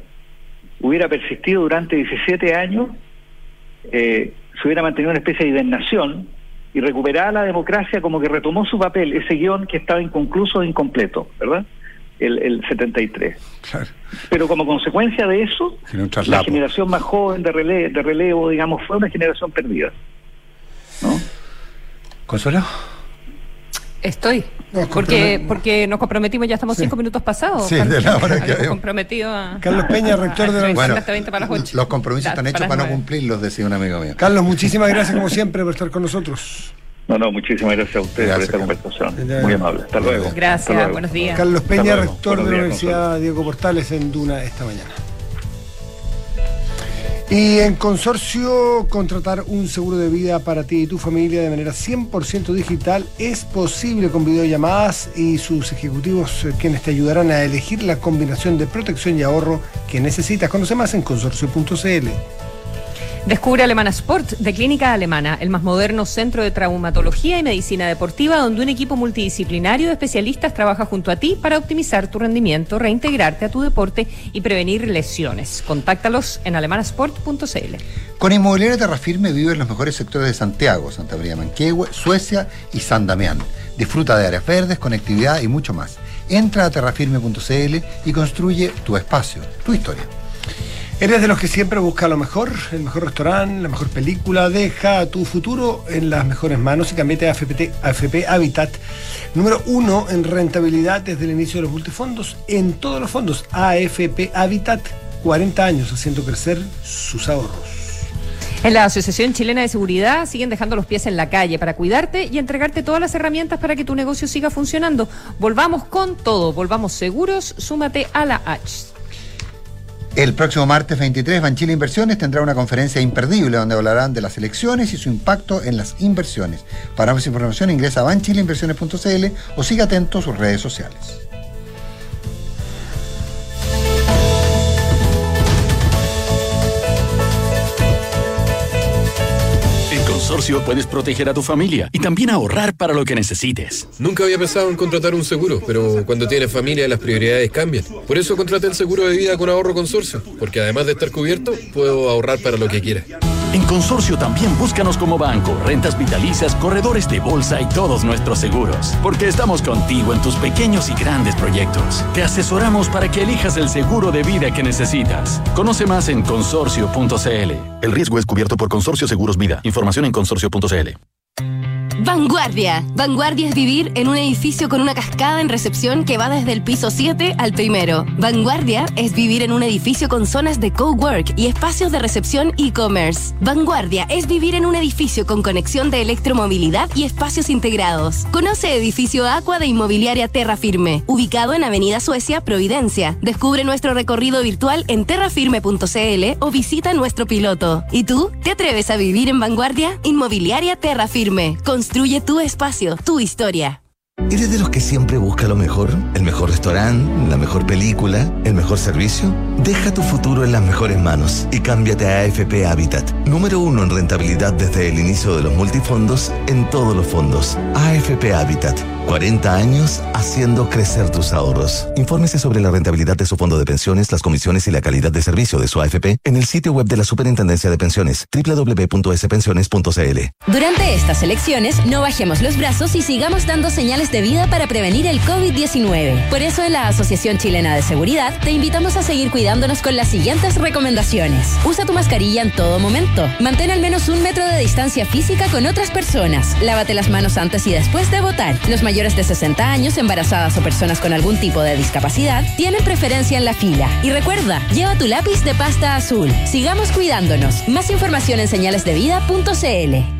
hubiera persistido durante 17 años, eh, se hubiera mantenido una especie de indignación y recuperada la democracia como que retomó su papel, ese guion que estaba inconcluso e incompleto, ¿verdad? El, el 73. Pero como consecuencia de eso, la generación más joven de relevo, de relevo, digamos, fue una generación perdida. ¿No? ¿Consuelo? Estoy. porque, porque nos comprometimos, ya estamos cinco minutos pasados. Sí, de la hora que comprometido a, Carlos Peña, rector de la bueno, Los compromisos están hechos para, no cumplirlos, decía un amigo mío. Carlos, muchísimas gracias como siempre por estar con nosotros. No, no, muchísimas gracias a ustedes por esta conversación. Muy amable. Hasta luego. Gracias, buenos días. Carlos Peña, rector de la Universidad Diego Portales en Duna esta mañana. Y en consorcio, contratar un seguro de vida para ti y tu familia de manera 100% digital es posible con videollamadas y sus ejecutivos eh, quienes te ayudarán a elegir la combinación de protección y ahorro que necesitas. Conoce más en consorcio.cl. Descubre Alemana Sport de Clínica Alemana, el más moderno centro de traumatología y medicina deportiva donde un equipo multidisciplinario de especialistas trabaja junto a ti para optimizar tu rendimiento, reintegrarte a tu deporte y prevenir lesiones. Contáctalos en alemanasport.cl. Con Inmobiliaria Terrafirme vive en los mejores sectores de Santiago, Santa María Manquehue, Suecia y San Damián. Disfruta de áreas verdes, conectividad y mucho más. Entra a terrafirme.cl y construye tu espacio, tu historia. ¿Eres de los que siempre busca lo mejor? El mejor restaurante, la mejor película. Deja tu futuro en las mejores manos y cámbiate a AFP, AFP Habitat. Número uno en rentabilidad desde el inicio de los multifondos. En todos los fondos, AFP Habitat. 40 años haciendo crecer sus ahorros. En la Asociación Chilena de Seguridad siguen dejando los pies en la calle para cuidarte y entregarte todas las herramientas para que tu negocio siga funcionando. Volvamos con todo, volvamos seguros, súmate a la H. El próximo martes 23, Banchile Inversiones tendrá una conferencia imperdible donde hablarán de las elecciones y su impacto en las inversiones. Para más información ingresa a banchileinversiones.cl o siga atento a sus redes sociales. Consorcio puedes proteger a tu familia y también ahorrar para lo que necesites. Nunca había pensado en contratar un seguro, pero cuando tienes familia las prioridades cambian. Por eso contraté el seguro de vida con ahorro consorcio, porque además de estar cubierto, puedo ahorrar para lo que quiera. En Consorcio también búscanos como banco, rentas vitalicias, corredores de bolsa y todos nuestros seguros. Porque estamos contigo en tus pequeños y grandes proyectos. Te asesoramos para que elijas el seguro de vida que necesitas. Conoce más en consorcio.cl. El riesgo es cubierto por Consorcio Seguros Vida. Información en consorcio.cl. Vanguardia. Vanguardia es vivir en un edificio con una cascada en recepción que va desde el piso 7 al primero. Vanguardia es vivir en un edificio con zonas de cowork y espacios de recepción e-commerce. Vanguardia es vivir en un edificio con conexión de electromovilidad y espacios integrados. Conoce edificio Aqua de Inmobiliaria Terra Firme, ubicado en Avenida Suecia, Providencia. Descubre nuestro recorrido virtual en terrafirme.cl o visita nuestro piloto. ¿Y tú? ¿Te atreves a vivir en Vanguardia? Inmobiliaria Terra Firme. Construye tu espacio, tu historia. ¿Eres de los que siempre busca lo mejor? ¿El mejor restaurante? ¿La mejor película? ¿El mejor servicio? Deja tu futuro en las mejores manos y cámbiate a AFP Habitat. Número uno en rentabilidad desde el inicio de los multifondos en todos los fondos. AFP Habitat 40 años haciendo crecer tus ahorros. Infórmese sobre la rentabilidad de su fondo de pensiones, las comisiones y la calidad de servicio de su AFP en el sitio web de la Superintendencia de Pensiones, www.spensiones.cl. Durante estas elecciones, no bajemos los brazos y sigamos dando señales de vida para prevenir el COVID-19. Por eso en la Asociación Chilena de Seguridad te invitamos a seguir cuidándonos con las siguientes recomendaciones. Usa tu mascarilla en todo momento. Mantén al menos un metro de distancia física con otras personas. Lávate las manos antes y después de votar. Los mayores de 60 años, embarazadas o personas con algún tipo de discapacidad tienen preferencia en la fila. Y recuerda, lleva tu lápiz de pasta azul. Sigamos cuidándonos. Más información en señalesdevida.cl.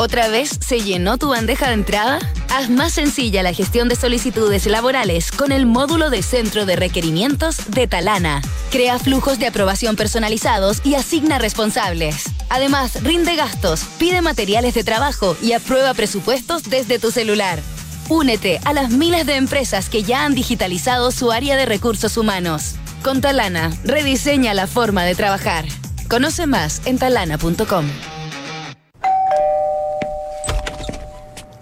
¿Otra vez se llenó tu bandeja de entrada? Haz más sencilla la gestión de solicitudes laborales con el módulo de centro de requerimientos de Talana. Crea flujos de aprobación personalizados y asigna responsables. Además, rinde gastos, pide materiales de trabajo y aprueba presupuestos desde tu celular. Únete a las miles de empresas que ya han digitalizado su área de recursos humanos. Con Talana, rediseña la forma de trabajar. Conoce más en talana.com.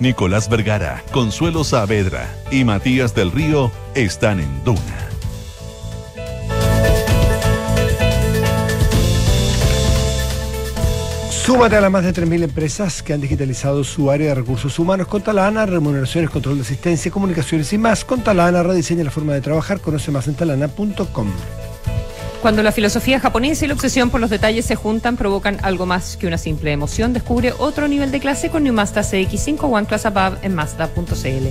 Nicolás Vergara, Consuelo Saavedra y Matías del Río están en Duna. Súmate a las más de 3.000 empresas que han digitalizado su área de recursos humanos con Talana, remuneraciones, control de asistencia, comunicaciones y más. Con Talana rediseña la forma de trabajar. Conoce más en talana.com. Cuando la filosofía japonesa y la obsesión por los detalles se juntan, provocan algo más que una simple emoción. Descubre otro nivel de clase con New Mazda CX5 One Class Above en Mazda.cl.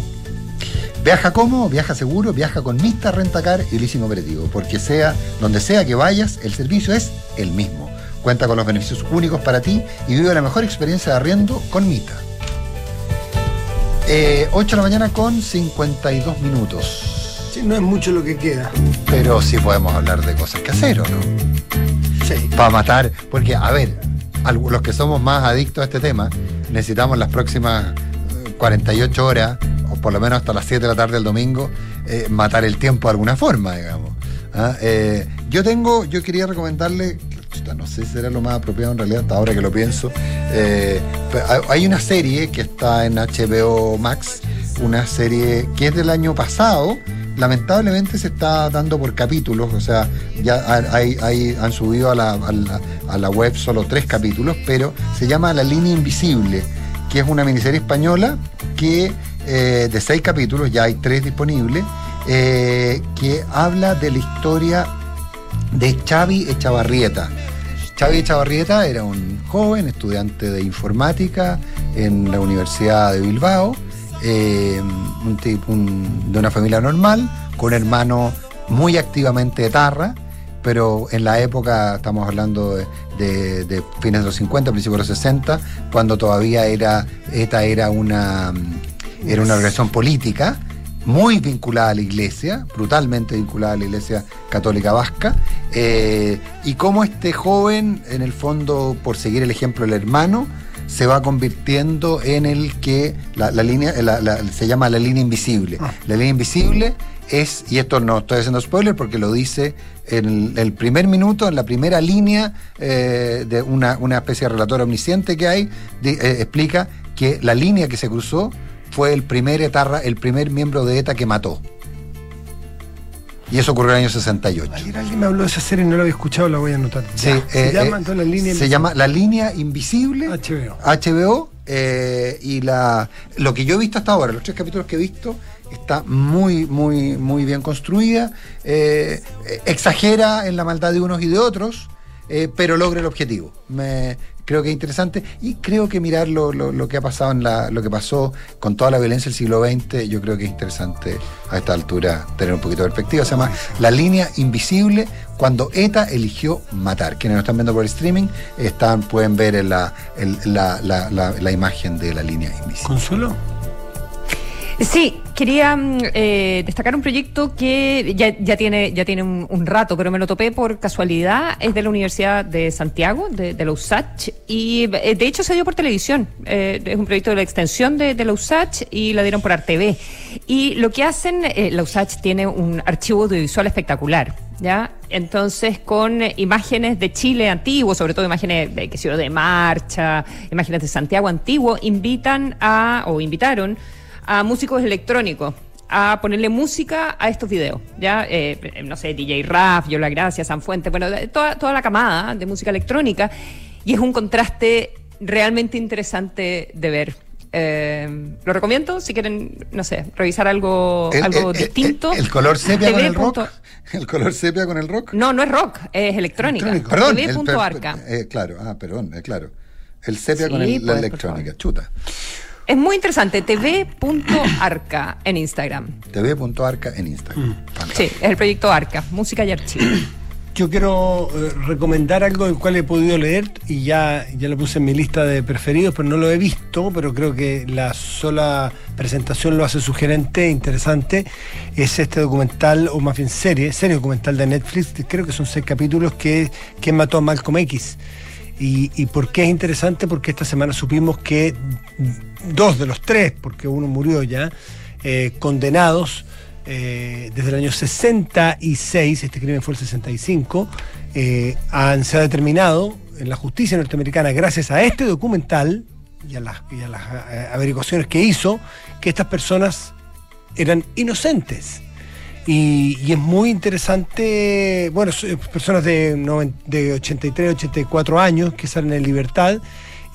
Viaja cómodo, viaja seguro, viaja con Mista Rentacar y Leasing Operativo, porque sea donde sea que vayas, el servicio es el mismo. Cuenta con los beneficios únicos para ti y vive la mejor experiencia de arriendo con Mita. 8 eh, de la mañana con 52 minutos no es mucho lo que queda. Pero sí podemos hablar de cosas que hacer, ¿o no? Sí. Para matar, porque, a ver, los que somos más adictos a este tema, necesitamos las próximas 48 eh, horas, o por lo menos hasta las 7 de la tarde del domingo, eh, matar el tiempo de alguna forma, digamos. ¿ah? Eh, yo tengo, yo quería recomendarle, no sé si era lo más apropiado en realidad, hasta ahora que lo pienso, hay una serie que está en HBO Max, una serie que es del año pasado, lamentablemente se está dando por capítulos, o sea, ya han subido a la, web solo tres capítulos, pero se llama La línea invisible, que es una miniserie española que eh, de seis capítulos, ya hay tres disponibles, eh, que habla de la historia de Xavi Echavarrieta. Xavi Echavarrieta era un joven estudiante de informática en la Universidad de Bilbao, un tipo de una familia normal, con hermano muy activamente etarra, pero en la época, estamos hablando de, fines de los 50, principios de los 60, cuando todavía era, ETA era una, era una organización política muy vinculada a la iglesia, brutalmente vinculada a la iglesia católica vasca, eh, y cómo este joven, en el fondo, por seguir el ejemplo del hermano, se va convirtiendo en el que la, línea se llama la línea invisible. Ah. La línea invisible es, y esto no estoy haciendo spoiler porque lo dice en el primer minuto, en la primera línea eh, de una, especie de relator omnisciente que hay, eh, explica que la línea que se cruzó fue el primer etarra, el primer miembro de ETA que mató. Y eso ocurrió en el año 68. alguien me habló de esa serie y no la había escuchado, la voy a anotar. se eh, llama la línea Se llama La Línea Invisible. HBO. HBO. y la, lo que yo he visto hasta ahora, los tres capítulos que he visto, está muy, muy, muy bien construida, eh, exagera en la maldad de unos y de otros, eh, pero logra el objetivo. Me, creo que es interesante y creo que mirar lo, que ha pasado en la, lo que pasó con toda la violencia del siglo XX, yo creo que es interesante a esta altura tener un poquito de perspectiva. Se llama La línea invisible cuando ETA eligió matar. Quienes nos están viendo por streaming están, pueden ver la, la, la imagen de la línea invisible. ¿Consuelo? Sí, quería mm, eh, destacar un proyecto que ya, tiene, ya tiene un, rato, pero me lo topé por casualidad. Es de la Universidad de Santiago, de, la USACH, y eh, de hecho se dio por televisión. Eh, es un proyecto de la extensión de, la USACH y la dieron por ARTV. Y lo que hacen, la USACH tiene un archivo audiovisual espectacular. ¿Ya? Entonces, con imágenes de Chile antiguo, sobre todo imágenes de, que de marcha, imágenes de Santiago antiguo, invitan a, o invitaron a músicos electrónicos a ponerle música a estos videos, ¿ya? Eh, no sé, DJ Raf, Yola Gracia, San Fuente, bueno, toda, toda la camada de música electrónica, y es un contraste realmente interesante de ver. Eh, lo recomiendo si quieren, no sé, revisar algo, algo distinto. El, color sepia con el rock. El color sepia con el rock. No, no es rock, es electrónica. Perdón. TV.arca. Eh, claro, ah, perdón, claro. El sepia con el, la pues, electrónica, chuta. Es muy interesante, tv.arca en Instagram. tv.arca en Instagram. Mm. Sí, es el proyecto Arca, música y archivo. Yo quiero eh, recomendar algo del cual he podido leer y ya, ya lo puse en mi lista de preferidos, pero no lo he visto, pero creo que la sola presentación lo hace sugerente, interesante. Es este documental, o más bien serie, serie documental de Netflix, creo que son seis capítulos, que que mató a Malcolm X? Y, y por qué es interesante, porque esta semana supimos que dos de los tres, porque uno murió ya, eh, condenados eh, desde el año 66, este crimen fue el 65, eh, han, se ha determinado en la justicia norteamericana, gracias a este documental y a las, averiguaciones que hizo, que estas personas eran inocentes. Y, es muy interesante, bueno, personas de, de 83, 84 años que salen en libertad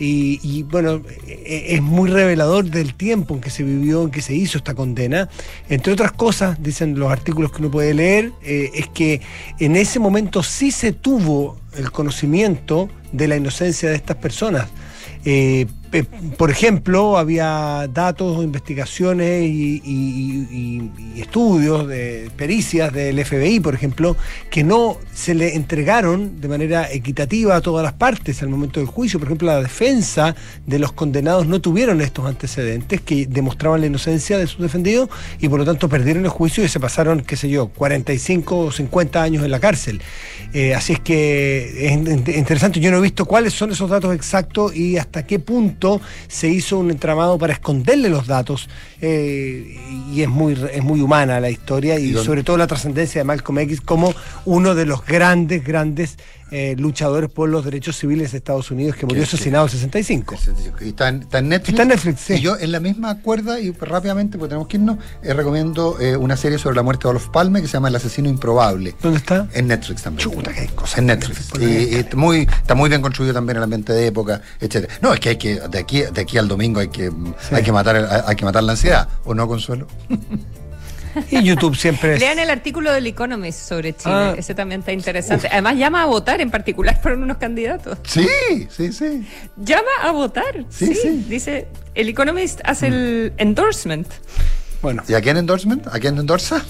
y, bueno, e, e, es muy revelador del tiempo en que se vivió, en que se hizo esta condena. Entre otras cosas, dicen los artículos que uno puede leer, eh, es que en ese momento sí se tuvo el conocimiento de la inocencia de estas personas. Eh, por ejemplo, había datos, investigaciones y, estudios de pericias del FBI, por ejemplo, que no se le entregaron de manera equitativa a todas las partes al momento del juicio. Por ejemplo, la defensa de los condenados no tuvieron estos antecedentes que demostraban la inocencia de sus defendidos y por lo tanto perdieron el juicio y se pasaron, qué sé yo, 45 o 50 años en la cárcel. Eh, así es que es interesante, yo no he visto cuáles son esos datos exactos y hasta qué punto se hizo un entramado para esconderle los datos eh, y es muy, es muy humana la historia y, sobre todo la trascendencia de Malcolm X como uno de los grandes, grandes eh, luchadores por los derechos civiles de Estados Unidos que murió asesinado en el 65. Y está en, Netflix. Está en Netflix, Y yo en la misma cuerda, y rápidamente, porque tenemos que irnos, eh, recomiendo una serie sobre la muerte de Olof Palme que se llama El asesino improbable. ¿Dónde está? En Netflix también. Chuta, que hay cosas. En Netflix. Y, muy, está muy bien construido también el ambiente de época, etcétera No, es que hay que de aquí, de aquí al domingo hay que, hay que matar hay que matar la ansiedad, ¿o no, Consuelo? Y YouTube siempre es. Lean el artículo del Economist sobre Chile. Ah. Ese también está interesante. Además, llama a votar en particular por unos candidatos. Sí, sí, sí. Llama a votar. Sí, sí. Dice, el Economist hace el endorsement. Bueno. ¿Y a quién endorsement? ¿A quién endorsa?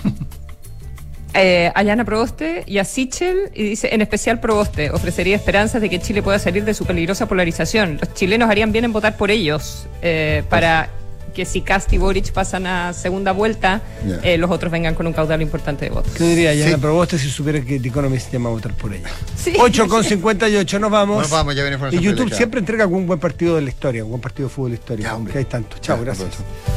Eh, a Yana Proboste y a Sichel y dice, en especial Proboste, ofrecería esperanzas de que Chile pueda salir de su peligrosa polarización. Los chilenos harían bien en votar por ellos eh, para que si Cast y Boric pasan a segunda vuelta, eh, los otros vengan con un caudal importante de votos. ¿Qué diría Yana Proboste si supiera que The Economist llama a votar por ella? Sí. 8 con 58, nos vamos. Nos vamos, ya viene Y YouTube siempre entrega un buen partido de la historia, un buen partido de fútbol de la historia, que hay tanto. Chao, gracias.